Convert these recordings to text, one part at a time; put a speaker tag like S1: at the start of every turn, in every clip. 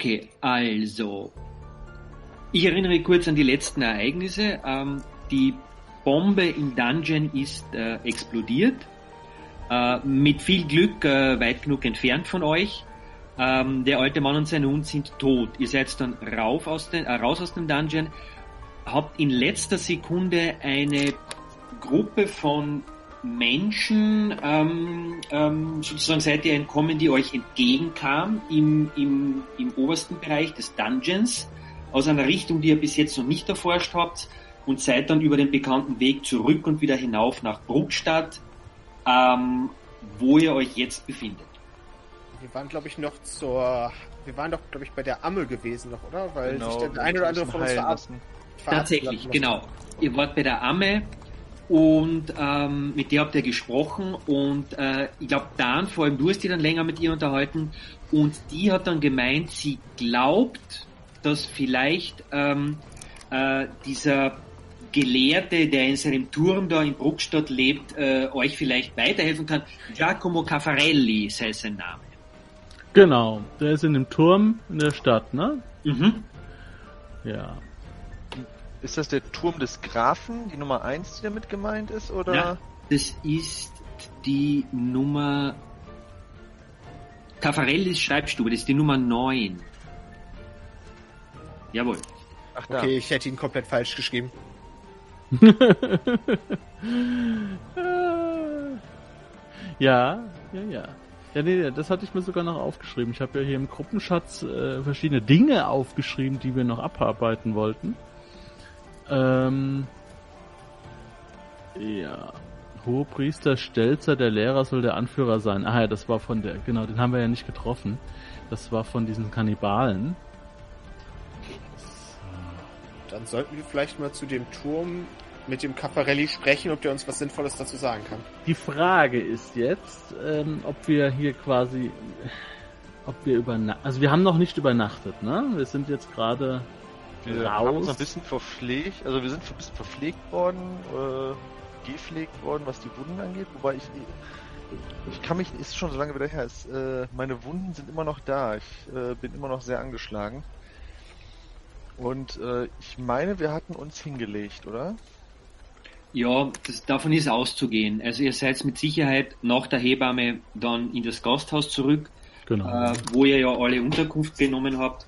S1: Okay, also. Ich erinnere kurz an die letzten Ereignisse. Ähm, die Bombe im Dungeon ist äh, explodiert. Äh, mit viel Glück äh, weit genug entfernt von euch. Ähm, der alte Mann und sein Hund sind tot. Ihr seid dann rauf aus den, äh, raus aus dem Dungeon. Habt in letzter Sekunde eine Gruppe von Menschen ähm, ähm, sozusagen seid ihr entkommen, die euch entgegenkam im, im, im obersten Bereich des Dungeons aus einer Richtung, die ihr bis jetzt noch nicht erforscht habt und seid dann über den bekannten Weg zurück und wieder hinauf nach Bruckstadt, ähm, wo ihr euch jetzt befindet.
S2: Wir waren, glaube ich, noch zur. Wir waren doch, glaube ich, bei der Amme gewesen noch, oder? Weil
S3: Genau,
S2: sich der eine oder andere von uns verabschiedet.
S1: Tatsächlich, genau. Ihr wart bei der Amme und ähm, mit der habt ihr gesprochen und äh, ich glaube Dan, vor allem du hast dich dann länger mit ihr unterhalten und die hat dann gemeint, sie glaubt, dass vielleicht ähm, äh, dieser Gelehrte, der in seinem Turm da in Bruckstadt lebt, äh, euch vielleicht weiterhelfen kann. Giacomo Caffarelli sei sein Name.
S4: Genau, der ist in dem Turm in der Stadt, ne?
S1: Mhm.
S4: Ja.
S3: Ist das der Turm des Grafen, die Nummer 1, die damit gemeint ist, oder?
S1: Ja, das ist die Nummer. Caffarellis Schreibstube, das ist die Nummer 9. Jawohl.
S3: Ach da.
S2: Okay, ich hätte ihn komplett falsch geschrieben.
S4: ja, ja, ja. Ja, nee, das hatte ich mir sogar noch aufgeschrieben. Ich habe ja hier im Gruppenschatz äh, verschiedene Dinge aufgeschrieben, die wir noch abarbeiten wollten. Ähm, ja. Hohepriester Stelzer, der Lehrer soll der Anführer sein. Ah ja, das war von der, genau, den haben wir ja nicht getroffen. Das war von diesen Kannibalen.
S2: Dann sollten wir vielleicht mal zu dem Turm mit dem Caffarelli sprechen, ob der uns was Sinnvolles dazu sagen kann.
S4: Die Frage ist jetzt, ähm, ob wir hier quasi, ob wir übernachten. Also wir haben noch nicht übernachtet, ne? Wir sind jetzt gerade
S3: Wir haben uns ein bisschen verpflegt, also wir sind ein bisschen verpflegt worden, äh, gepflegt worden, was die Wunden angeht, wobei ich, ich kann mich, ist schon so lange wieder her, ist, äh, meine Wunden sind immer noch da, ich äh, bin immer noch sehr angeschlagen. Und äh, ich meine, wir hatten uns hingelegt, oder?
S1: Ja, das, davon ist auszugehen. Also ihr seid mit Sicherheit nach der Hebamme dann in das Gasthaus zurück,
S4: Genau.
S1: äh, wo ihr ja alle Unterkunft genommen habt.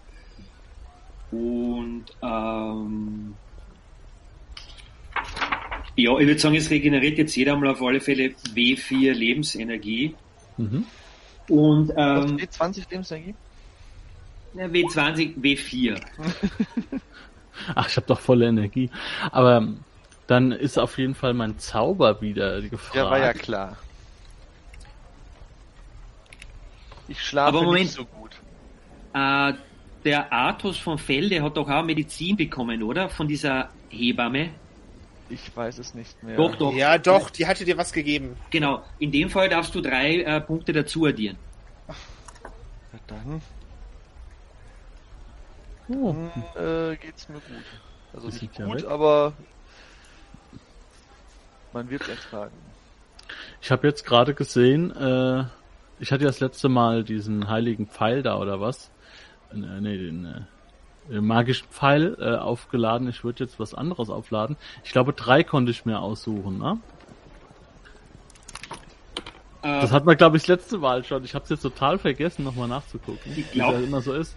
S1: Und ähm, ja, ich würde sagen, es regeneriert jetzt jeder mal auf alle Fälle W4 Lebensenergie.
S4: Mhm.
S1: Und ähm,
S3: steht 20 Lebensenergie?
S1: ja, W20, W4.
S4: Ach, ich habe doch volle Energie. Aber ähm, dann ist auf jeden Fall mein Zauber wieder gefragt.
S3: Ja, war ja klar. Ich schlafe
S1: Aber Moment.
S3: nicht so gut.
S1: Äh, der Artus von Felde hat doch auch Medizin bekommen, oder? Von dieser Hebamme.
S3: Ich weiß es nicht mehr.
S1: Doch, doch.
S2: Ja, doch, die hatte dir was gegeben.
S1: Genau. In dem Fall darfst du drei äh, Punkte dazu addieren.
S3: Ja, Dann
S4: Oh,
S3: äh, geht's mir gut. Also
S4: Das
S3: nicht
S4: ja
S3: gut,
S4: weg.
S3: aber man wird ertragen.
S4: ich habe jetzt gerade gesehen, äh, ich hatte ja das letzte Mal diesen heiligen Pfeil da oder was? Äh, nee, den, äh, den magischen Pfeil äh, aufgeladen. Ich würde jetzt was anderes aufladen. Ich glaube, drei konnte ich mir aussuchen, ne?
S1: Äh,
S4: Das hat man, glaube ich, das letzte Mal schon. Ich habe es jetzt total vergessen, nochmal nachzugucken.
S1: Ich
S4: wie
S1: glaub-
S4: das immer so ist.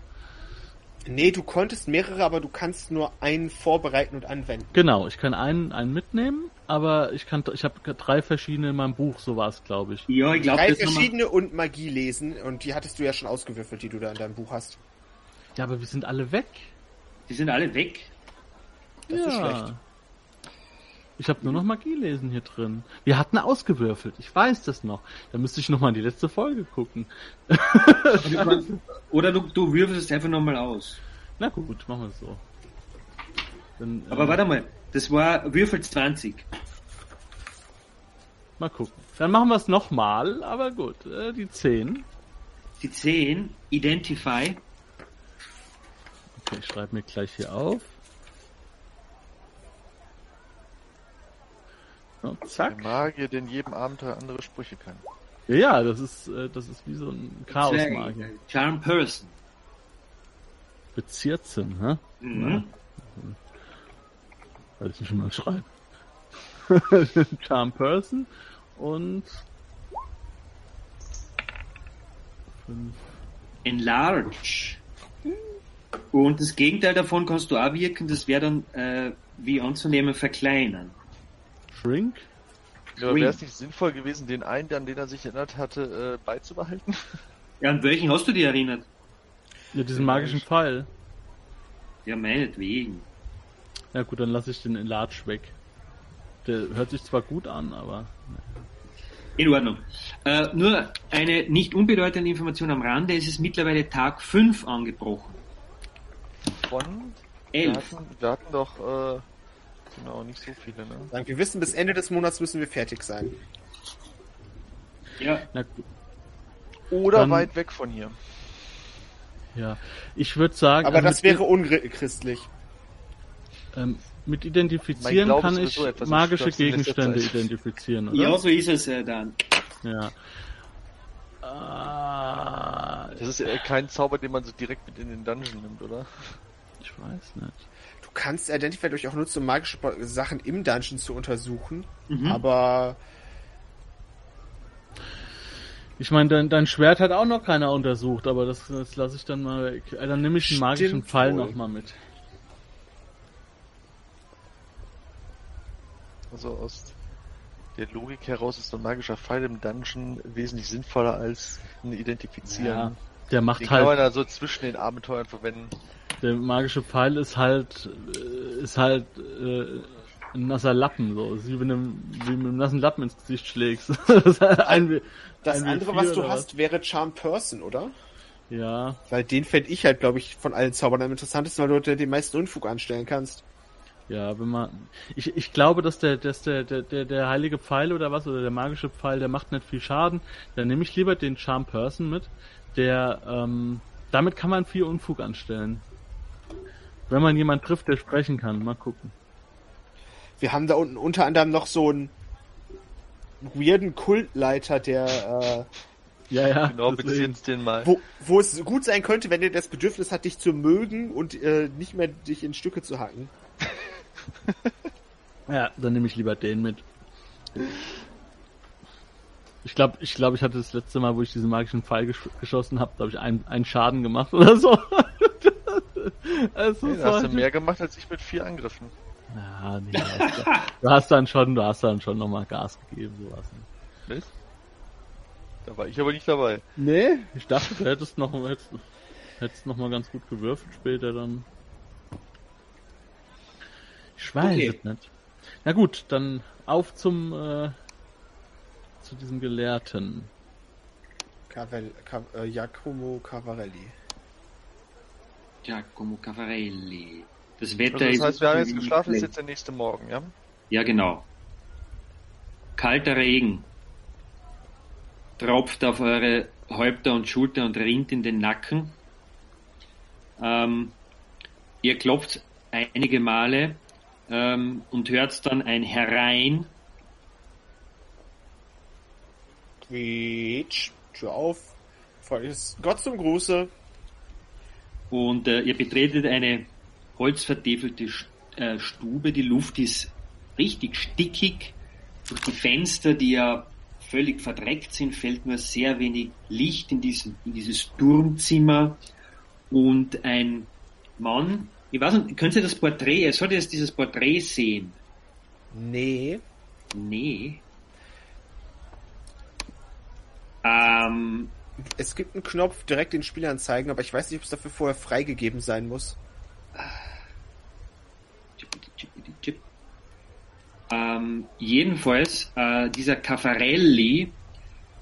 S2: Nee, du konntest mehrere, aber du kannst nur einen vorbereiten und anwenden.
S4: Genau, ich kann einen, einen mitnehmen, aber ich kann, ich habe drei verschiedene in meinem Buch, so war es, glaube ich.
S1: ja, ich glaube,
S2: Drei verschiedene und Magie lesen und die hattest du ja schon ausgewürfelt, die du da in deinem Buch hast.
S4: Ja, aber wir sind alle weg.
S1: Die sind alle weg.
S2: Das ist schlecht.
S4: Ich habe nur noch Magie lesen hier drin. Wir hatten ausgewürfelt. Ich weiß das noch. Da müsste ich noch mal in die letzte Folge gucken.
S1: Oder du, du würfelst einfach nochmal aus.
S4: Na gut, machen wir es so. Dann,
S1: Aber
S4: äh,
S1: warte mal, das war Würfel 20.
S4: Mal gucken. Dann machen wir es nochmal, aber gut. Äh, die 10.
S1: Die 10, Identify.
S4: Okay, ich schreibe mir gleich hier auf. So,
S3: Der
S4: zack.
S3: Magier, der in jedem Abenteuer andere Sprüche kann.
S4: Ja, ja, das ist, äh, das ist wie so ein Chaos-Magier.
S1: Charm Person.
S4: Bezirzen, hä?
S1: Mhm.
S4: Weil ich nicht mal schreiben. Charm Person und fünf.
S1: Enlarge. Und das Gegenteil davon kannst du auch wirken, das wäre dann, äh, wie anzunehmen, verkleinern.
S4: Shrink.
S3: Ja, wäre es nicht sinnvoll gewesen, den einen, an den er sich erinnert hatte, äh, beizubehalten?
S1: Ja, an welchen hast du dich erinnert?
S4: Ja, diesen magischen Pfeil.
S1: Ja, meinetwegen.
S4: Ja gut, dann lasse ich den Enlarge weg. Der hört sich zwar gut an, aber
S1: In Ordnung. Äh, nur eine nicht unbedeutende Information am Rande, es ist mittlerweile Tag 5 angebrochen.
S3: Von? Wir
S1: 11.
S3: hatten, wir hatten doch, äh, genau, nicht so viele, ne?
S2: Wir wissen, bis Ende des Monats müssen wir fertig sein.
S1: Ja,
S4: na.
S3: Oder
S4: Dann-
S3: weit weg von hier.
S4: Ja, ich würde sagen,
S2: Aber
S4: also
S2: das wäre unchristlich.
S4: ähm, mit identifizieren kann ich
S3: etwas
S4: magische Gegenstände identifizieren, oder?
S1: ja so ist es äh, dann.
S4: Ja. Ah,
S3: Das ist äh, kein Zauber, den man so direkt mit in den Dungeon nimmt, oder?
S4: Ich weiß nicht.
S2: Du kannst Identify durch auch nutzen, um magische Sachen im Dungeon zu untersuchen.
S1: Mhm.
S2: Aber
S4: Ich meine, dein, dein Schwert hat auch noch keiner untersucht, aber das, das lasse ich dann mal weg. Äh, Dann nehme ich den magischen
S2: Stimmt
S4: Pfeil
S2: wohl.
S4: noch mal mit.
S3: Also aus der Logik heraus ist ein magischer Pfeil im Dungeon wesentlich sinnvoller als ein Identifizieren.
S4: Ja, der macht
S3: Den kann man
S4: halt,
S3: da so zwischen den Abenteuern verwenden.
S4: Der magische Pfeil ist halt, äh, ist halt äh, ein nasser Lappen, so. Ist wie, wenn du wie mit einem nassen Lappen ins Gesicht schlägst. das ein,
S2: das
S4: ein
S2: andere,
S4: W4
S2: was du hast, wäre Charm Person, oder?
S4: Ja,
S2: Weil den fände ich halt, glaube ich, von allen Zaubern am interessantesten, weil du dort den meisten Unfug anstellen kannst.
S4: Ja, wenn man. Ich, ich glaube, dass der, dass der, der, der, der heilige Pfeil oder was, oder der magische Pfeil, der macht nicht viel Schaden. Dann nehme ich lieber den Charm Person mit. Der, ähm, damit kann man viel Unfug anstellen. Wenn man jemand trifft, der sprechen kann. Mal gucken.
S2: Wir haben da unten unter anderem noch so einen weirden Kultleiter, der,
S4: Ja, ja.
S3: Genau, beziehen's den mal.
S2: äh, wo, wo es gut sein könnte, wenn er das Bedürfnis hat, dich zu mögen und äh, nicht mehr dich in Stücke zu hacken.
S4: Ja, dann nehme ich lieber den mit. Ich glaube, ich glaube, ich hatte das letzte Mal, wo ich diesen magischen Pfeil gesch geschossen habe, da habe ich einen, einen Schaden gemacht oder so. also,
S3: Nee, da hast du mehr gemacht als ich mit vier Angriffen.
S4: Ja, nee, du hast dann schon, du hast dann schon nochmal Gas gegeben, sowas.
S3: Nicht? Da war ich aber nicht dabei.
S4: Nee, ich dachte, du hättest noch, hättest, hättest noch mal ganz gut gewürfelt später dann. Ich weiß
S1: Okay.
S4: es nicht. Na gut, dann auf zum, äh, zu diesem Gelehrten.
S2: Cavel, Cav, äh, Giacomo Cavarelli.
S1: Giacomo Cavarelli. Das Wetter
S3: Also das
S1: ist.
S3: heißt, wir haben jetzt geschlafen, ist jetzt der nächste Morgen, ja?
S1: Ja, genau. Kalter Regen tropft auf eure Häupter und Schulter und rinnt in den Nacken. Ähm, ihr klopft einige Male ähm, und hört dann ein Herein.
S2: Quietsch, Tür auf. Gott zum Gruße.
S1: Und äh, ihr betretet eine holzvertäfelte äh, Stube. Die Luft ist richtig stickig. Durch die Fenster, die ja völlig verdreckt sind, fällt nur sehr wenig Licht in, diesen, in dieses Turmzimmer. Und ein Mann, ich weiß nicht, können Sie das Porträt, er sollte jetzt dieses Porträt sehen.
S2: Nee.
S1: Nee. Ähm,
S2: Es gibt einen Knopf direkt den Spielern zeigen, aber ich weiß nicht, ob es dafür vorher freigegeben sein muss.
S1: Ähm, jedenfalls, äh, dieser Caffarelli,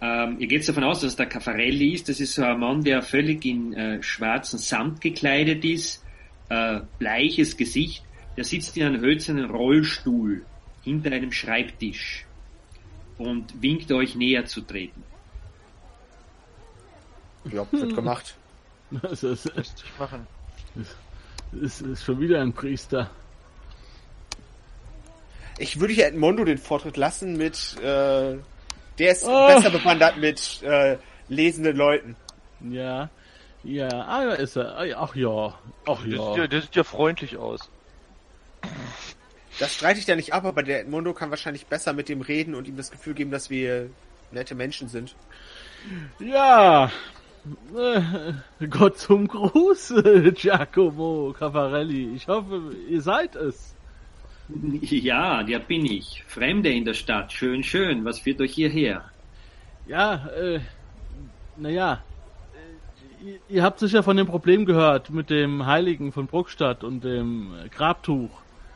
S1: ähm, ihr geht davon aus, dass der Caffarelli ist. Das ist so ein Mann, der völlig in äh, schwarzen Samt gekleidet ist, äh, bleiches Gesicht. Der sitzt in einem hölzernen Rollstuhl hinter einem Schreibtisch und winkt euch näher zu treten.
S2: Ja, wird gemacht.
S4: Das ist,
S3: ich machen.
S4: ist, ist schon wieder ein Priester.
S2: Ich würde hier Edmondo den Vortritt lassen mit, äh, der ist
S4: Oh.
S2: besser bewandert mit äh, lesenden Leuten.
S4: Ja. Ja, ah, da ist er. Ah, ja, Ach ja. Ach
S3: Der, sieht ja,
S4: ja.
S3: der sieht ja freundlich aus.
S2: Das streite ich da nicht ab, aber der Edmondo kann wahrscheinlich besser mit dem reden und ihm das Gefühl geben, dass wir nette Menschen sind.
S4: Ja. Äh, Gott zum Gruß, Giacomo Caffarelli. Ich hoffe, ihr seid es.
S1: Ja, der bin ich. Fremde in der Stadt. Schön, schön. Was führt euch hierher?
S4: Ja, äh, naja. äh, Ihr, ihr habt sicher von dem Problem gehört mit dem Heiligen von Bruckstadt und dem äh, Grabtuch.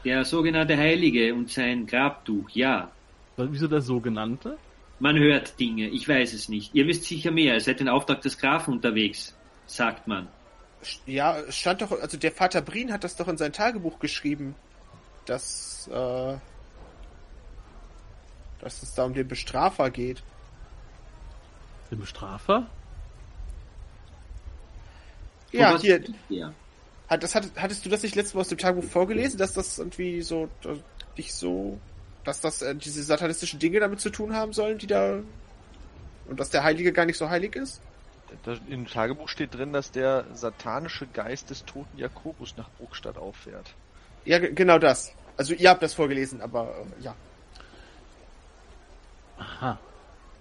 S1: Der sogenannte Heilige und sein Grabtuch, ja.
S4: Wieso der sogenannte?
S1: Man hört Dinge, ich weiß es nicht. Ihr wisst sicher mehr, ihr seid den Auftrag des Grafen unterwegs, sagt man.
S2: Ja, es stand doch, also der Vater Brien hat das doch in sein Tagebuch geschrieben, dass, äh, dass es da um den Bestrafer geht.
S4: Den Bestrafer?
S1: Von
S2: Ja,
S1: was
S2: hier,
S1: ihr?
S2: hat, das, hat, hattest du das nicht letztes Mal aus dem Tagebuch vorgelesen, dass das irgendwie so, nicht so, dass das äh, diese satanistischen Dinge damit zu tun haben sollen, die da, und dass der Heilige gar nicht so heilig ist?
S3: Im Tagebuch steht drin, dass der satanische Geist des toten Jakobus nach Bruckstadt auffährt.
S2: Ja, ge- genau das. Also ihr habt das vorgelesen, aber äh, ja.
S4: Aha.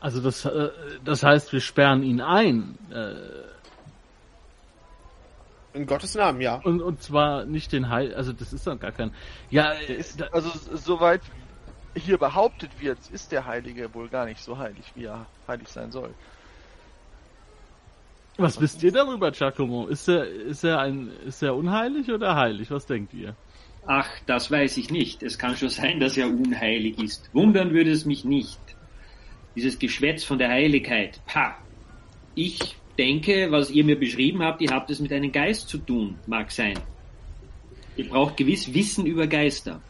S4: Also das, äh, das heißt, wir sperren ihn ein. Äh,
S2: In Gottes Namen, ja.
S4: und, und zwar nicht den Heil, also das ist doch gar kein. Ja, äh,
S3: Der ist,
S4: da,
S3: also soweit hier behauptet wird, ist der Heilige wohl gar nicht so heilig, wie er heilig sein soll.
S4: was wisst ihr darüber, Giacomo? Ist er, ist er ein, ist er unheilig oder heilig? Was denkt ihr?
S1: Ach, das weiß ich nicht. Es kann schon sein, dass er unheilig ist. Wundern würde es mich nicht. Dieses Geschwätz von der Heiligkeit. Pah. Ich denke, was ihr mir beschrieben habt, ihr habt es mit einem Geist zu tun, mag sein. Ihr braucht gewiss Wissen über Geister.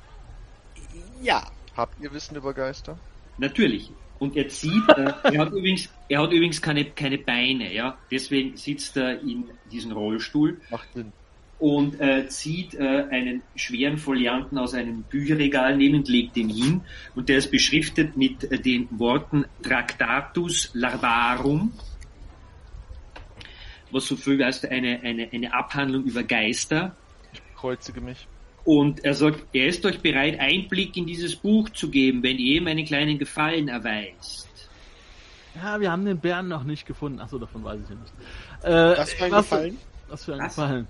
S2: Ja.
S3: Habt ihr Wissen über Geister?
S1: Natürlich. Und er zieht, äh, er hat übrigens, er hat übrigens keine, keine Beine, ja. Deswegen sitzt er in diesem Rollstuhl
S3: Macht Sinn.
S1: und äh, zieht äh, einen schweren Folianten aus einem Bücherregal neben und legt den hin. Und der ist beschriftet mit äh, den Worten Tractatus Larvarum, was so viel heißt eine, eine, eine Abhandlung über Geister.
S3: Kreuzige mich.
S1: Und er sagt, er ist euch bereit, Einblick in dieses Buch zu geben, wenn ihr ihm einen kleinen Gefallen erweist.
S4: Ja, wir haben den Bären noch nicht gefunden. Achso, davon weiß ich ja nicht. Äh,
S2: Das war ein
S4: was,
S2: Gefallen.
S4: Was für ein
S1: Was?
S4: Gefallen?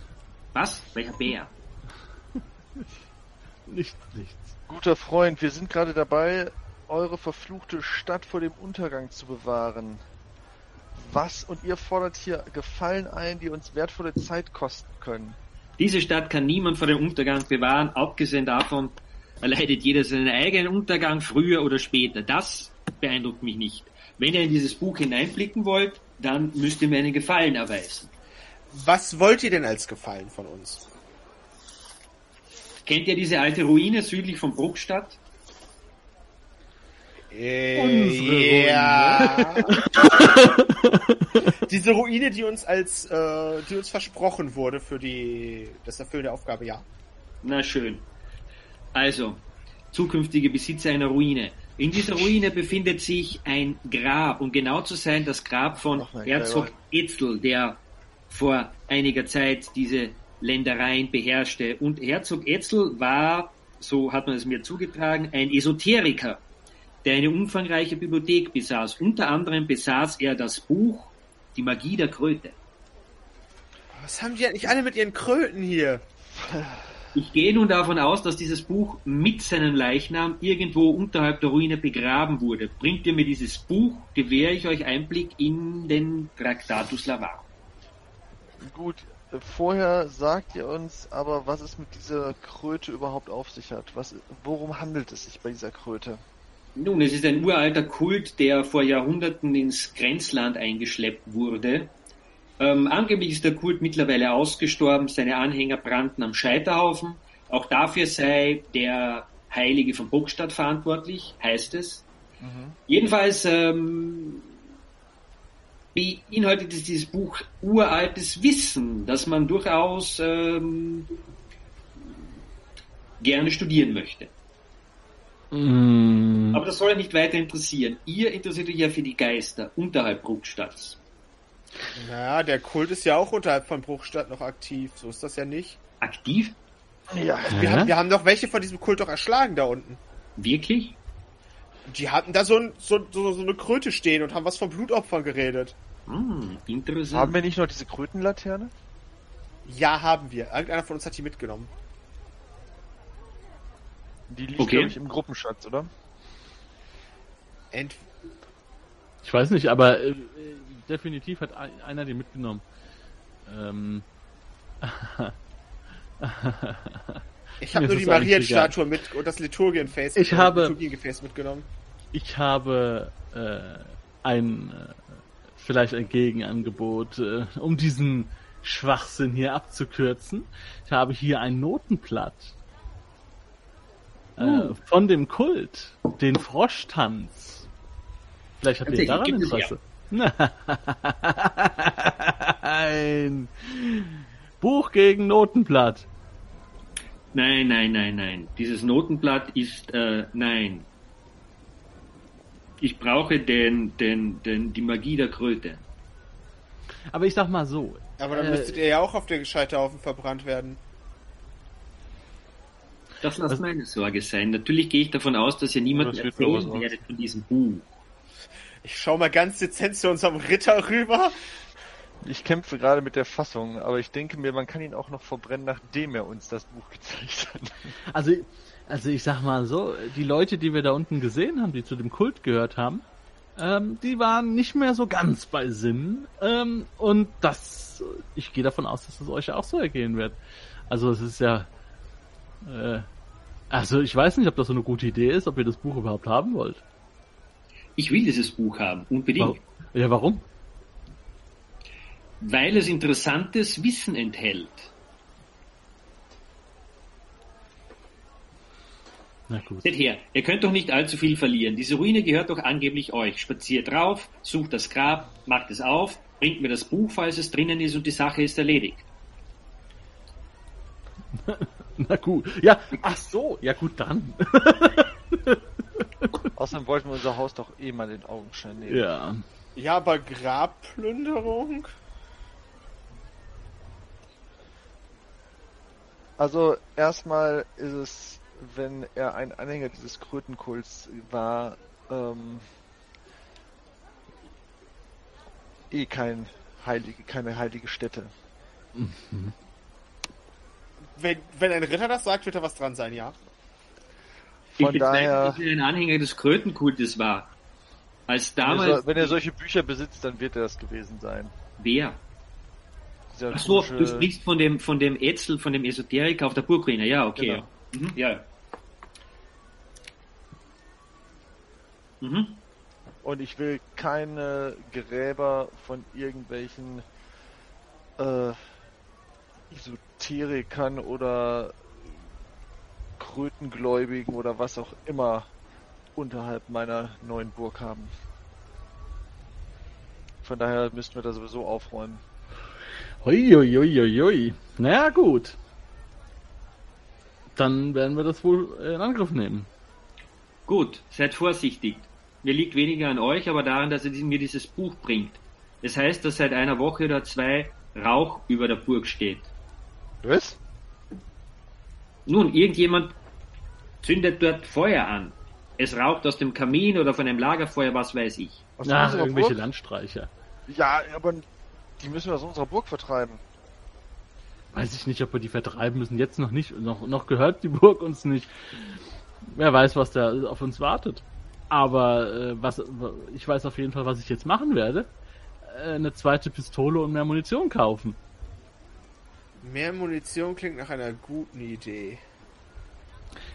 S1: Was? Welcher Bär?
S4: Nicht, nichts.
S3: Guter Freund, wir sind gerade dabei, eure verfluchte Stadt vor dem Untergang zu bewahren. Was? Und ihr fordert hier Gefallen ein, die uns wertvolle Zeit kosten können.
S1: Diese Stadt kann niemand vor dem Untergang bewahren, abgesehen davon erleidet jeder seinen eigenen Untergang früher oder später. Das beeindruckt mich nicht. Wenn ihr in dieses Buch hineinblicken wollt, dann müsst ihr mir einen Gefallen erweisen.
S2: Was wollt ihr denn als Gefallen von uns?
S1: Kennt ihr diese alte Ruine südlich von Bruckstadt?
S2: Äh, ja. Diese Ruine, die uns als, äh, die uns versprochen wurde für die, das Erfüllen der Aufgabe, ja.
S1: Na schön. Also, zukünftige Besitzer einer Ruine. In dieser Ruine befindet sich ein Grab, um genau zu sein, das Grab von
S3: mein
S1: Herzog. Etzel, der vor einiger Zeit diese Ländereien beherrschte. Und Herzog Etzel war, so hat man es mir zugetragen, ein Esoteriker, der eine umfangreiche Bibliothek besaß. Unter anderem besaß er das Buch Die Magie der Kröte.
S2: Was haben die eigentlich alle mit ihren Kröten hier?
S1: Ich gehe nun davon aus, dass dieses Buch mit seinem Leichnam irgendwo unterhalb der Ruine begraben wurde. Bringt ihr mir dieses Buch, gewähre ich euch Einblick in den Tractatus Lavar.
S3: Gut, vorher sagt ihr uns aber, was es mit dieser Kröte überhaupt auf sich hat. Was, worum handelt es sich bei dieser Kröte?
S1: Nun, es ist ein uralter Kult, der vor Jahrhunderten ins Grenzland eingeschleppt wurde. Ähm, angeblich ist der Kult mittlerweile ausgestorben, seine Anhänger brannten am Scheiterhaufen. Auch dafür sei der Heilige von Burgstadt verantwortlich, heißt es. Jedenfalls ähm, beinhaltet es dieses Buch uraltes Wissen, das man durchaus ähm, gerne studieren möchte.
S4: Mm,
S1: Aber das soll ja nicht weiter interessieren. Ihr interessiert euch ja für die Geister unterhalb Bruchstadts.
S2: Naja, der Kult ist ja auch unterhalb von Bruchstadt noch aktiv. So ist das ja nicht.
S1: Aktiv?
S3: Ja.
S2: Wir,
S4: Hä?
S2: haben, wir haben doch welche von diesem Kult doch erschlagen da unten.
S1: Wirklich?
S2: Die hatten da so, ein, so, so, so eine Kröte stehen und haben was von Blutopfern geredet.
S1: Hm, interessant.
S3: Haben wir nicht noch diese Krötenlaterne?
S2: Ja, haben wir. Irgendeiner von uns hat die mitgenommen.
S3: Die liegt,
S1: Okay.
S3: glaube ich, im Gruppenschatz, oder?
S2: Ent
S4: ich weiß nicht, aber äh, definitiv hat ein- einer die mitgenommen. Ähm,
S2: ich habe nur die Marienstatue mit und das Liturgienface
S4: Ich habe-
S2: Liturgiengefäß mitgenommen.
S4: ich habe äh, ein äh, vielleicht ein Gegenangebot, äh, um diesen Schwachsinn hier abzukürzen. Ich habe hier ein Notenblatt äh,
S1: Uh.
S4: von dem Kult, den Froschtanz. Vielleicht habt ihr daran Interesse. Nein. Buch gegen Notenblatt.
S1: Nein, nein, nein, nein. Dieses Notenblatt ist, äh, nein. Ich brauche den, den, den, die Magie der Kröte.
S4: Aber ich sag mal so.
S2: Aber dann
S4: äh,
S2: müsstet ihr ja auch auf der Gescheiterhaufen verbrannt werden.
S1: Das lasst
S4: Was-
S1: meine Sorge sein. Natürlich gehe ich davon aus, dass ihr
S3: mir
S1: erzählen werdet von diesem Buch.
S2: Ich schau mal ganz dezent zu unserem Ritter rüber.
S3: Ich kämpfe gerade mit der Fassung, aber ich denke mir, man kann ihn auch noch verbrennen, nachdem er uns das Buch gezeigt hat.
S4: Also, also ich sag mal so, die Leute, die wir da unten gesehen haben, die zu dem Kult gehört haben, ähm, die waren nicht mehr so ganz bei Sinn. Ähm, und das, ich gehe davon aus, dass es euch auch so ergehen wird. Also es ist ja, äh, also ich weiß nicht, ob das so eine gute Idee ist, ob ihr das Buch überhaupt haben wollt.
S1: Ich will dieses Buch haben, unbedingt.
S4: Warum? Ja, warum?
S1: Weil es interessantes Wissen enthält.
S4: Na gut.
S1: Seht her, ihr könnt doch nicht allzu viel verlieren. Diese Ruine gehört doch angeblich euch. Spaziert drauf, sucht das Grab, macht es auf, bringt mir das Buch, falls es drinnen ist und die Sache ist erledigt.
S4: Na gut. Ja, ach so, ja gut dann.
S3: Außerdem wollten wir unser Haus doch eh mal in Augenschein nehmen.
S4: ja.
S2: Ja, aber Grabplünderung?
S3: Also erstmal ist es, wenn er ein Anhänger dieses Krötenkults war, ähm, eh kein heilige, keine heilige Stätte.
S2: Wenn, wenn ein Ritter das sagt, wird da was dran sein, ja.
S3: Von
S1: ich
S3: daher,
S1: bezweifle, dass er ein Anhänger des Krötenkultes war. Als
S3: wenn er,
S1: damals...
S3: so, wenn er solche Bücher besitzt, dann wird er das gewesen sein.
S1: Wer?
S3: Dieser
S1: Ach so,
S3: komische-
S1: du sprichst von dem, von dem Ätzel, von dem Esoteriker auf der Burgruine. Ja, okay.
S3: Genau.
S1: Mhm, ja. Mhm.
S3: Und ich will keine Gräber von irgendwelchen äh, Esoterikern oder Krötengläubigen oder was auch immer unterhalb meiner neuen Burg haben. Von daher müssten wir da sowieso aufräumen.
S4: Uiuiuiui. Naja, gut. Dann werden wir das wohl in Angriff nehmen.
S1: Gut, seid vorsichtig. Mir liegt weniger an euch, aber daran, dass er mir dieses Buch bringt. Das heißt, dass seit einer Woche oder zwei Rauch über der Burg steht.
S3: Was?
S1: Nun, irgendjemand zündet dort Feuer an. Es raucht aus dem Kamin oder von einem Lagerfeuer, was weiß ich.
S3: Aus
S4: Ach,
S3: unserer
S4: irgendwelche
S3: Burg?
S4: Landstreicher.
S3: Ja, aber die müssen wir aus unserer Burg vertreiben.
S4: weiß ich nicht, ob wir die vertreiben müssen. Jetzt noch nicht. Noch, noch gehört die Burg uns nicht. Wer weiß, was da auf uns wartet. Aber äh, was ich weiß auf jeden Fall, was ich jetzt machen werde. Äh, eine zweite Pistole und mehr Munition kaufen.
S2: Mehr Munition klingt nach einer guten Idee.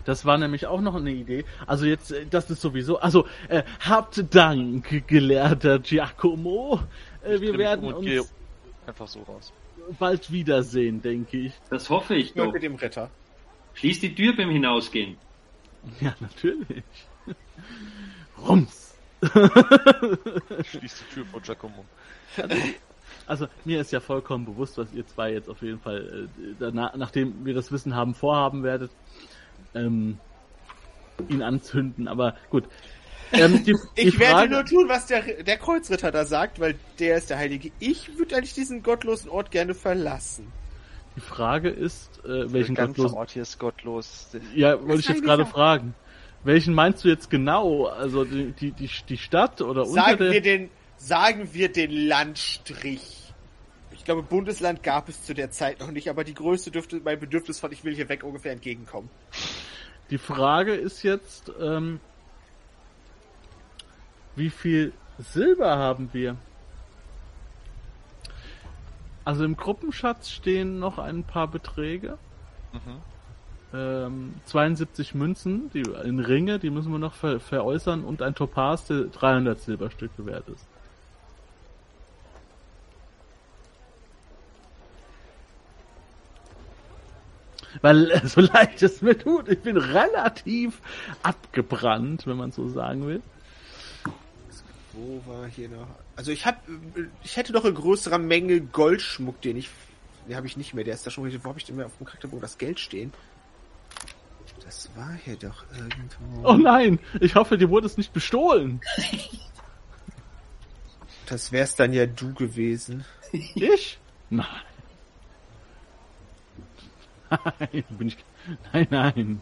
S4: Das war nämlich auch noch eine Idee. Also jetzt, äh, das ist sowieso. Also äh, habt Dank, gelehrter Giacomo. Äh, wir werden uns
S3: einfach so raus.
S4: bald wiedersehen, denke ich.
S1: Das hoffe ich
S2: Nur mit dem Ritter.
S1: Schließ die Tür beim Hinausgehen.
S4: Ja, natürlich. Rums.
S3: Schließ die Tür vor Giacomo.
S4: Also mir ist ja vollkommen bewusst, was ihr zwei jetzt auf jeden Fall, äh, danach, nachdem wir das Wissen haben, vorhaben werdet, ähm, ihn anzünden. Aber gut. Ähm, die, die
S2: Ich werde
S4: Frage-
S2: nur tun, was der, der Kreuzritter da sagt, weil der ist der Heilige. Ich würde eigentlich diesen gottlosen Ort gerne verlassen.
S4: Die Frage ist, äh, welchen gottlosen...
S3: Ort hier ist gottlos.
S4: Ja, wollte ich jetzt gerade fragen. Welchen meinst du jetzt genau? Also die, die, die, die Stadt oder unter
S2: Sagen
S4: der...
S2: wir den, sagen wir den Landstrich. Ich glaube, Bundesland gab es zu der Zeit noch nicht, aber die Größe dürfte mein Bedürfnis von ich will hier weg ungefähr entgegenkommen.
S4: Die Frage ist jetzt, ähm, wie viel Silber haben wir? Also im Gruppenschatz stehen noch ein paar Beträge.
S3: Mhm.
S4: Ähm, 72 Münzen, die in Ringe, die müssen wir noch ver veräußern und ein Topaz, der 300 Silberstücke wert ist. Weil äh, so leid es mir tut, ich bin relativ abgebrannt, wenn man so sagen will.
S2: Wo war hier noch? Also ich habe, ich hätte noch eine größere Menge Goldschmuck, den ich, den habe ich nicht mehr. Der ist da schon. Wo habe ich denn mehr auf dem Charakterbogen das Geld stehen? Das war hier doch irgendwo.
S4: Oh nein, ich hoffe, dir wurde es nicht bestohlen.
S2: Das wär's dann ja du gewesen.
S4: Ich? Nein. Nein, bin ich. Nein, nein.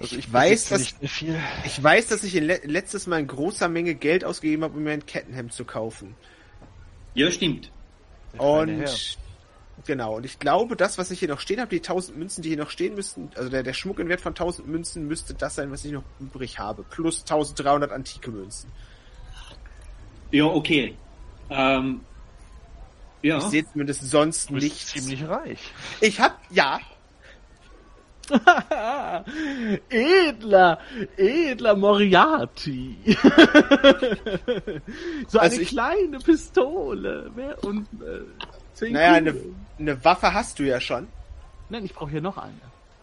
S3: Also ich
S2: weiß,
S3: besitze
S2: dass-
S3: nicht mehr viel.
S2: Ich weiß, dass ich letztes Mal in großer Menge Geld ausgegeben habe, um mir ein Kettenhemd zu kaufen.
S1: Ja, stimmt.
S2: Und genau, und ich glaube, das, was ich hier noch stehen habe, die 1000 Münzen, die hier noch stehen müssten, also der, der Schmuck in Wert von 1000 Münzen müsste das sein, was ich noch übrig habe. Plus 1300 antike Münzen.
S1: Ja, okay. Ähm, ja.
S2: Ich sehe zumindest sonst nichts.
S3: ziemlich reich.
S2: Ich hab, ja,
S4: edler, edler Moriarty. so eine
S2: Also ich-
S4: kleine Pistole. Wer und äh, zehn
S2: naja, eine, eine Waffe hast du ja schon.
S4: Nein, ich brauche hier noch eine.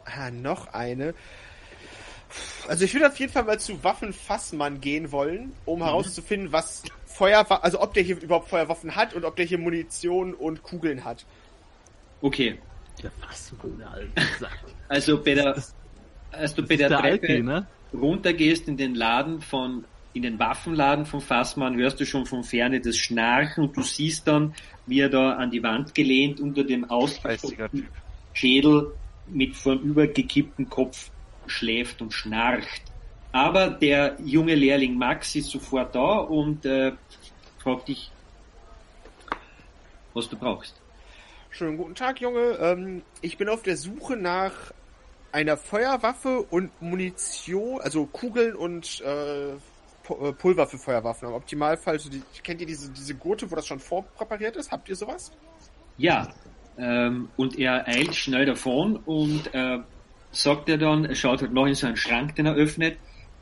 S2: Ah, noch eine. Also ich würde auf jeden Fall mal zu Waffenfassmann gehen wollen, um herauszufinden, was Feuerwaffen, also ob der hier überhaupt Feuerwaffen hat und ob der hier Munition und Kugeln hat.
S1: Okay.
S4: Ja, was, Mann, der alte Sack.
S1: Also bei der, als du bei der,
S4: der
S1: Treppe
S4: alte, ne?
S1: runtergehst in den Laden von, in den Waffenladen von Fassmann, hörst du schon von Ferne das Schnarchen und du siehst dann, wie er da an die Wand gelehnt unter dem
S3: Typ.
S1: Schädel mit vornübergekipptem Kopf schläft und schnarcht. Aber der junge Lehrling Max ist sofort da und äh, fragt dich, was du brauchst.
S2: Schönen guten Tag, Junge. Ähm, ich bin auf der Suche nach einer Feuerwaffe und Munition, also Kugeln und äh, äh, Pulver für Feuerwaffen. Im Optimalfall, so die, kennt ihr diese, diese Gurte, wo das schon vorpräpariert ist? Habt ihr sowas?
S1: Ja, ähm, und er eilt schnell davon und äh, sagt er dann, er schaut halt noch in so einen Schrank, den er öffnet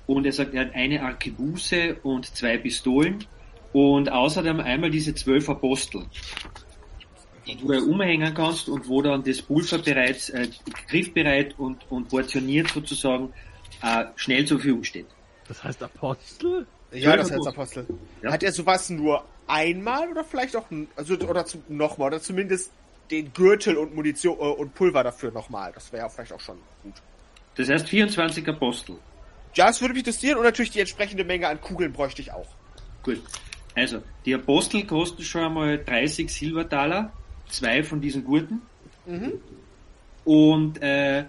S1: und er sagt, er hat eine Arkebuse und zwei Pistolen und außerdem einmal diese zwölf Apostel, die du da umhängen kannst und wo dann das Pulver bereits äh, griffbereit und, und portioniert sozusagen äh, schnell zur Verfügung steht.
S4: Das heißt Apostel?
S2: Ja, das heißt Apostel.
S1: Ja.
S2: Hat er sowas nur einmal oder vielleicht auch, also, oder zu, nochmal, oder zumindest den Gürtel und Munition äh, und Pulver dafür nochmal. Das wäre ja vielleicht auch schon gut.
S1: Das heißt 24 Apostel.
S2: Ja, das würde mich interessieren und natürlich die entsprechende Menge an Kugeln bräuchte ich auch.
S1: Gut. Also, die Apostel kosten schon einmal 30 Silbertaler, zwei von diesen Gurten. Und äh,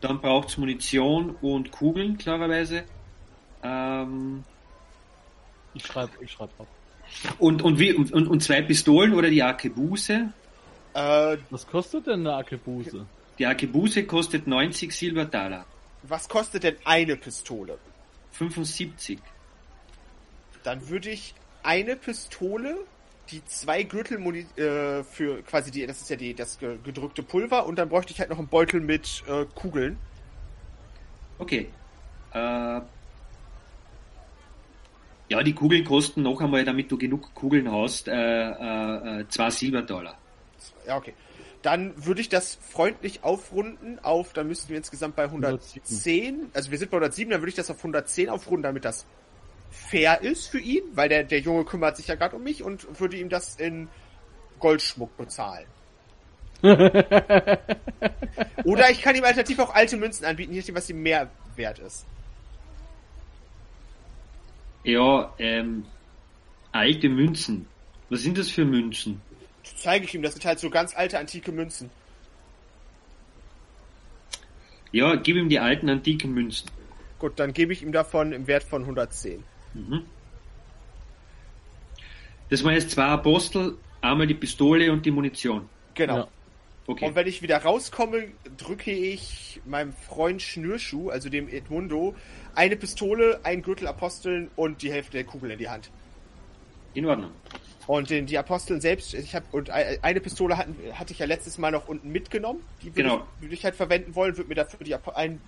S1: dann braucht's Munition und Kugeln, klarerweise. Ähm,
S4: Ich schreibe ich schreib auf.
S1: und, und, wie, und, und zwei Pistolen oder die Arkebuse.
S2: Äh,
S4: Was kostet denn eine Akebuse?
S1: Die Akebuse kostet 90 Silbertaler.
S2: was kostet denn eine Pistole?
S1: 75.
S2: Dann würde ich eine Pistole, die zwei Gürtel äh, für quasi die, das ist ja die, das ge- gedrückte Pulver und dann bräuchte ich halt noch einen Beutel mit äh, Kugeln.
S1: Okay. Äh, ja, die Kugeln kosten noch einmal, damit du genug Kugeln hast, äh, äh, äh, zwei Silbertaler.
S2: Ja, okay. Dann würde ich das freundlich aufrunden auf, dann müssten wir insgesamt bei 110, also wir sind bei 107, dann würde ich das auf 110 aufrunden, damit das fair ist für ihn, weil der, der Junge kümmert sich ja gerade um mich und würde ihm das in Goldschmuck bezahlen. Oder ich kann ihm alternativ auch alte Münzen anbieten, je nachdem, was ihm mehr wert ist.
S1: Ja, ähm, alte Münzen. Was sind das für Münzen?
S2: Zeige ich ihm, das sind halt so ganz alte antike Münzen.
S1: Ja, gib ihm die alten antiken Münzen.
S2: Gut, dann gebe ich ihm davon im Wert von 110.
S1: Mhm. Das waren jetzt zwei Apostel, einmal die Pistole und die Munition.
S2: Genau.
S4: Ja.
S1: Okay.
S2: Und wenn ich wieder rauskomme, drücke ich meinem Freund Schnürschuh, also dem Edmundo, eine Pistole, einen Gürtel Aposteln und die Hälfte der Kugel in die Hand.
S1: In Ordnung.
S2: Und den, die Aposteln selbst, ich habe und ei- eine Pistole hatten, hatte ich ja letztes Mal noch unten mitgenommen. Die würde,
S1: Genau.
S2: ich, würde ich halt verwenden wollen, würde mir dafür die einen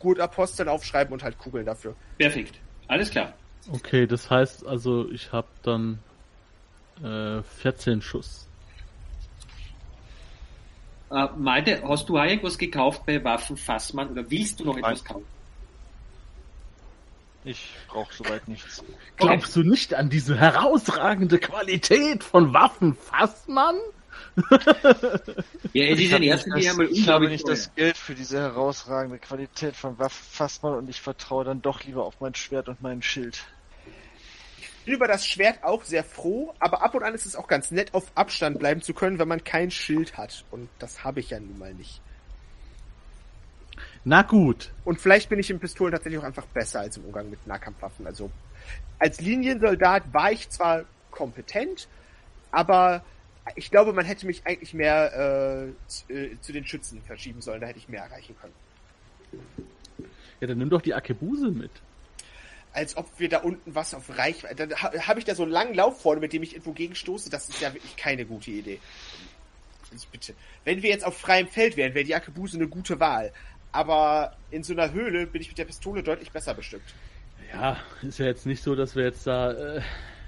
S2: Gurt Aposteln aufschreiben und halt Kugeln dafür.
S1: Perfekt. Alles klar.
S4: Okay, das heißt also, ich habe dann äh, 14 Schuss.
S1: Äh, Malte, hast du auch irgendwas gekauft bei Waffenfassmann oder willst du noch etwas
S3: Nein.
S1: kaufen?
S3: Ich brauche soweit nichts.
S4: Glaubst du nicht an diese herausragende Qualität von Waffen, Fassmann?
S1: Ja, in
S3: nicht
S1: Linie
S3: das-
S1: einmal
S3: ich habe nicht das Geld für diese herausragende Qualität von Waffenfassmann und ich vertraue dann doch lieber auf mein Schwert und mein Schild.
S2: Ich bin über das Schwert auch sehr froh, aber ab und an ist es auch ganz nett, auf Abstand bleiben zu können, wenn man kein Schild hat. Und das habe ich ja nun mal nicht.
S4: Na gut.
S2: Und vielleicht bin ich in Pistolen tatsächlich auch einfach besser als im Umgang mit Nahkampfwaffen. Also als Liniensoldat war ich zwar kompetent, aber ich glaube, man hätte mich eigentlich mehr äh, zu, äh, zu den Schützen verschieben sollen. Da hätte ich mehr erreichen können.
S4: Ja, dann nimm doch die Akebuse mit.
S2: Als ob wir da unten was auf Reichweite. Dann ha, habe ich da so einen langen Lauf vorne, mit dem ich irgendwo gegenstoße. Das ist ja wirklich keine gute Idee. Also bitte. Wenn wir jetzt auf freiem Feld wären, wäre die Akebuse eine gute Wahl. Aber in so einer Höhle bin ich mit der Pistole deutlich besser bestückt.
S4: Ja, ist ja jetzt nicht so, dass wir jetzt da äh,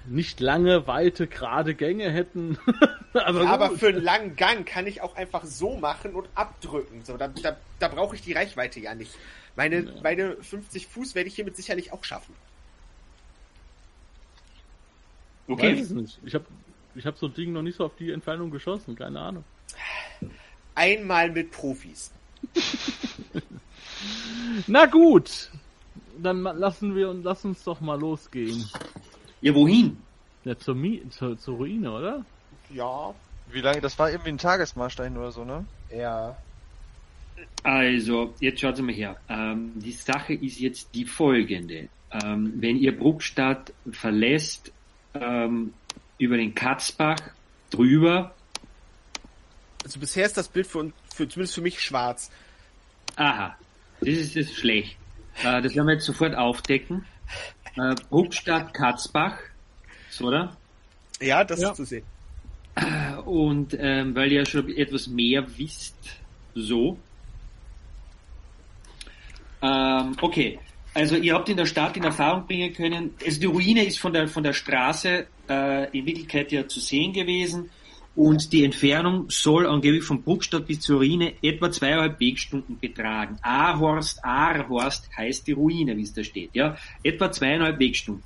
S4: nicht lange, weite, gerade Gänge hätten. aber,
S2: Ja, aber für einen langen Gang kann ich auch einfach so machen und abdrücken. So, da da, da brauche ich die Reichweite ja nicht. Meine, meine 50 Fuß werde ich hiermit sicherlich auch schaffen.
S4: Weiß
S1: Okay.
S4: es nicht. Ich habe ich hab so ein Ding noch nicht so auf die Entfernung geschossen, keine Ahnung.
S2: Einmal mit Profis.
S4: Na gut, dann lassen wir und lass uns doch mal losgehen.
S1: Ja, wohin?
S4: Ja, zur, Mi zur, zur Ruine, oder?
S2: Ja,
S3: Wie lange? Das war irgendwie ein Tagesmarsch dahin oder so, ne?
S2: ja.
S1: Also, jetzt schaut mal her. Ähm, die Sache ist jetzt die folgende. Ähm, wenn ihr Bruckstadt verlässt, ähm, über den Katzbach drüber,
S2: Also bisher ist das Bild für, uns- für zumindest für mich schwarz.
S1: aha, das ist jetzt schlecht. Äh, das werden wir jetzt sofort aufdecken. Äh, Bruckstadt, Katzbach, so, oder?
S2: Ja, das
S4: Ja.
S2: ist zu sehen.
S1: Und ähm, weil ihr schon etwas mehr wisst, so. Ähm, okay, also ihr habt in der Stadt in Erfahrung bringen können, also die Ruine ist von der von der Straße äh, in Wirklichkeit ja zu sehen gewesen und die Entfernung soll angeblich von Bruckstadt bis zur Ruine etwa zweieinhalb Wegstunden betragen. Ahorst, Aarhorst heißt die Ruine, wie es da steht, ja, etwa zweieinhalb Wegstunden.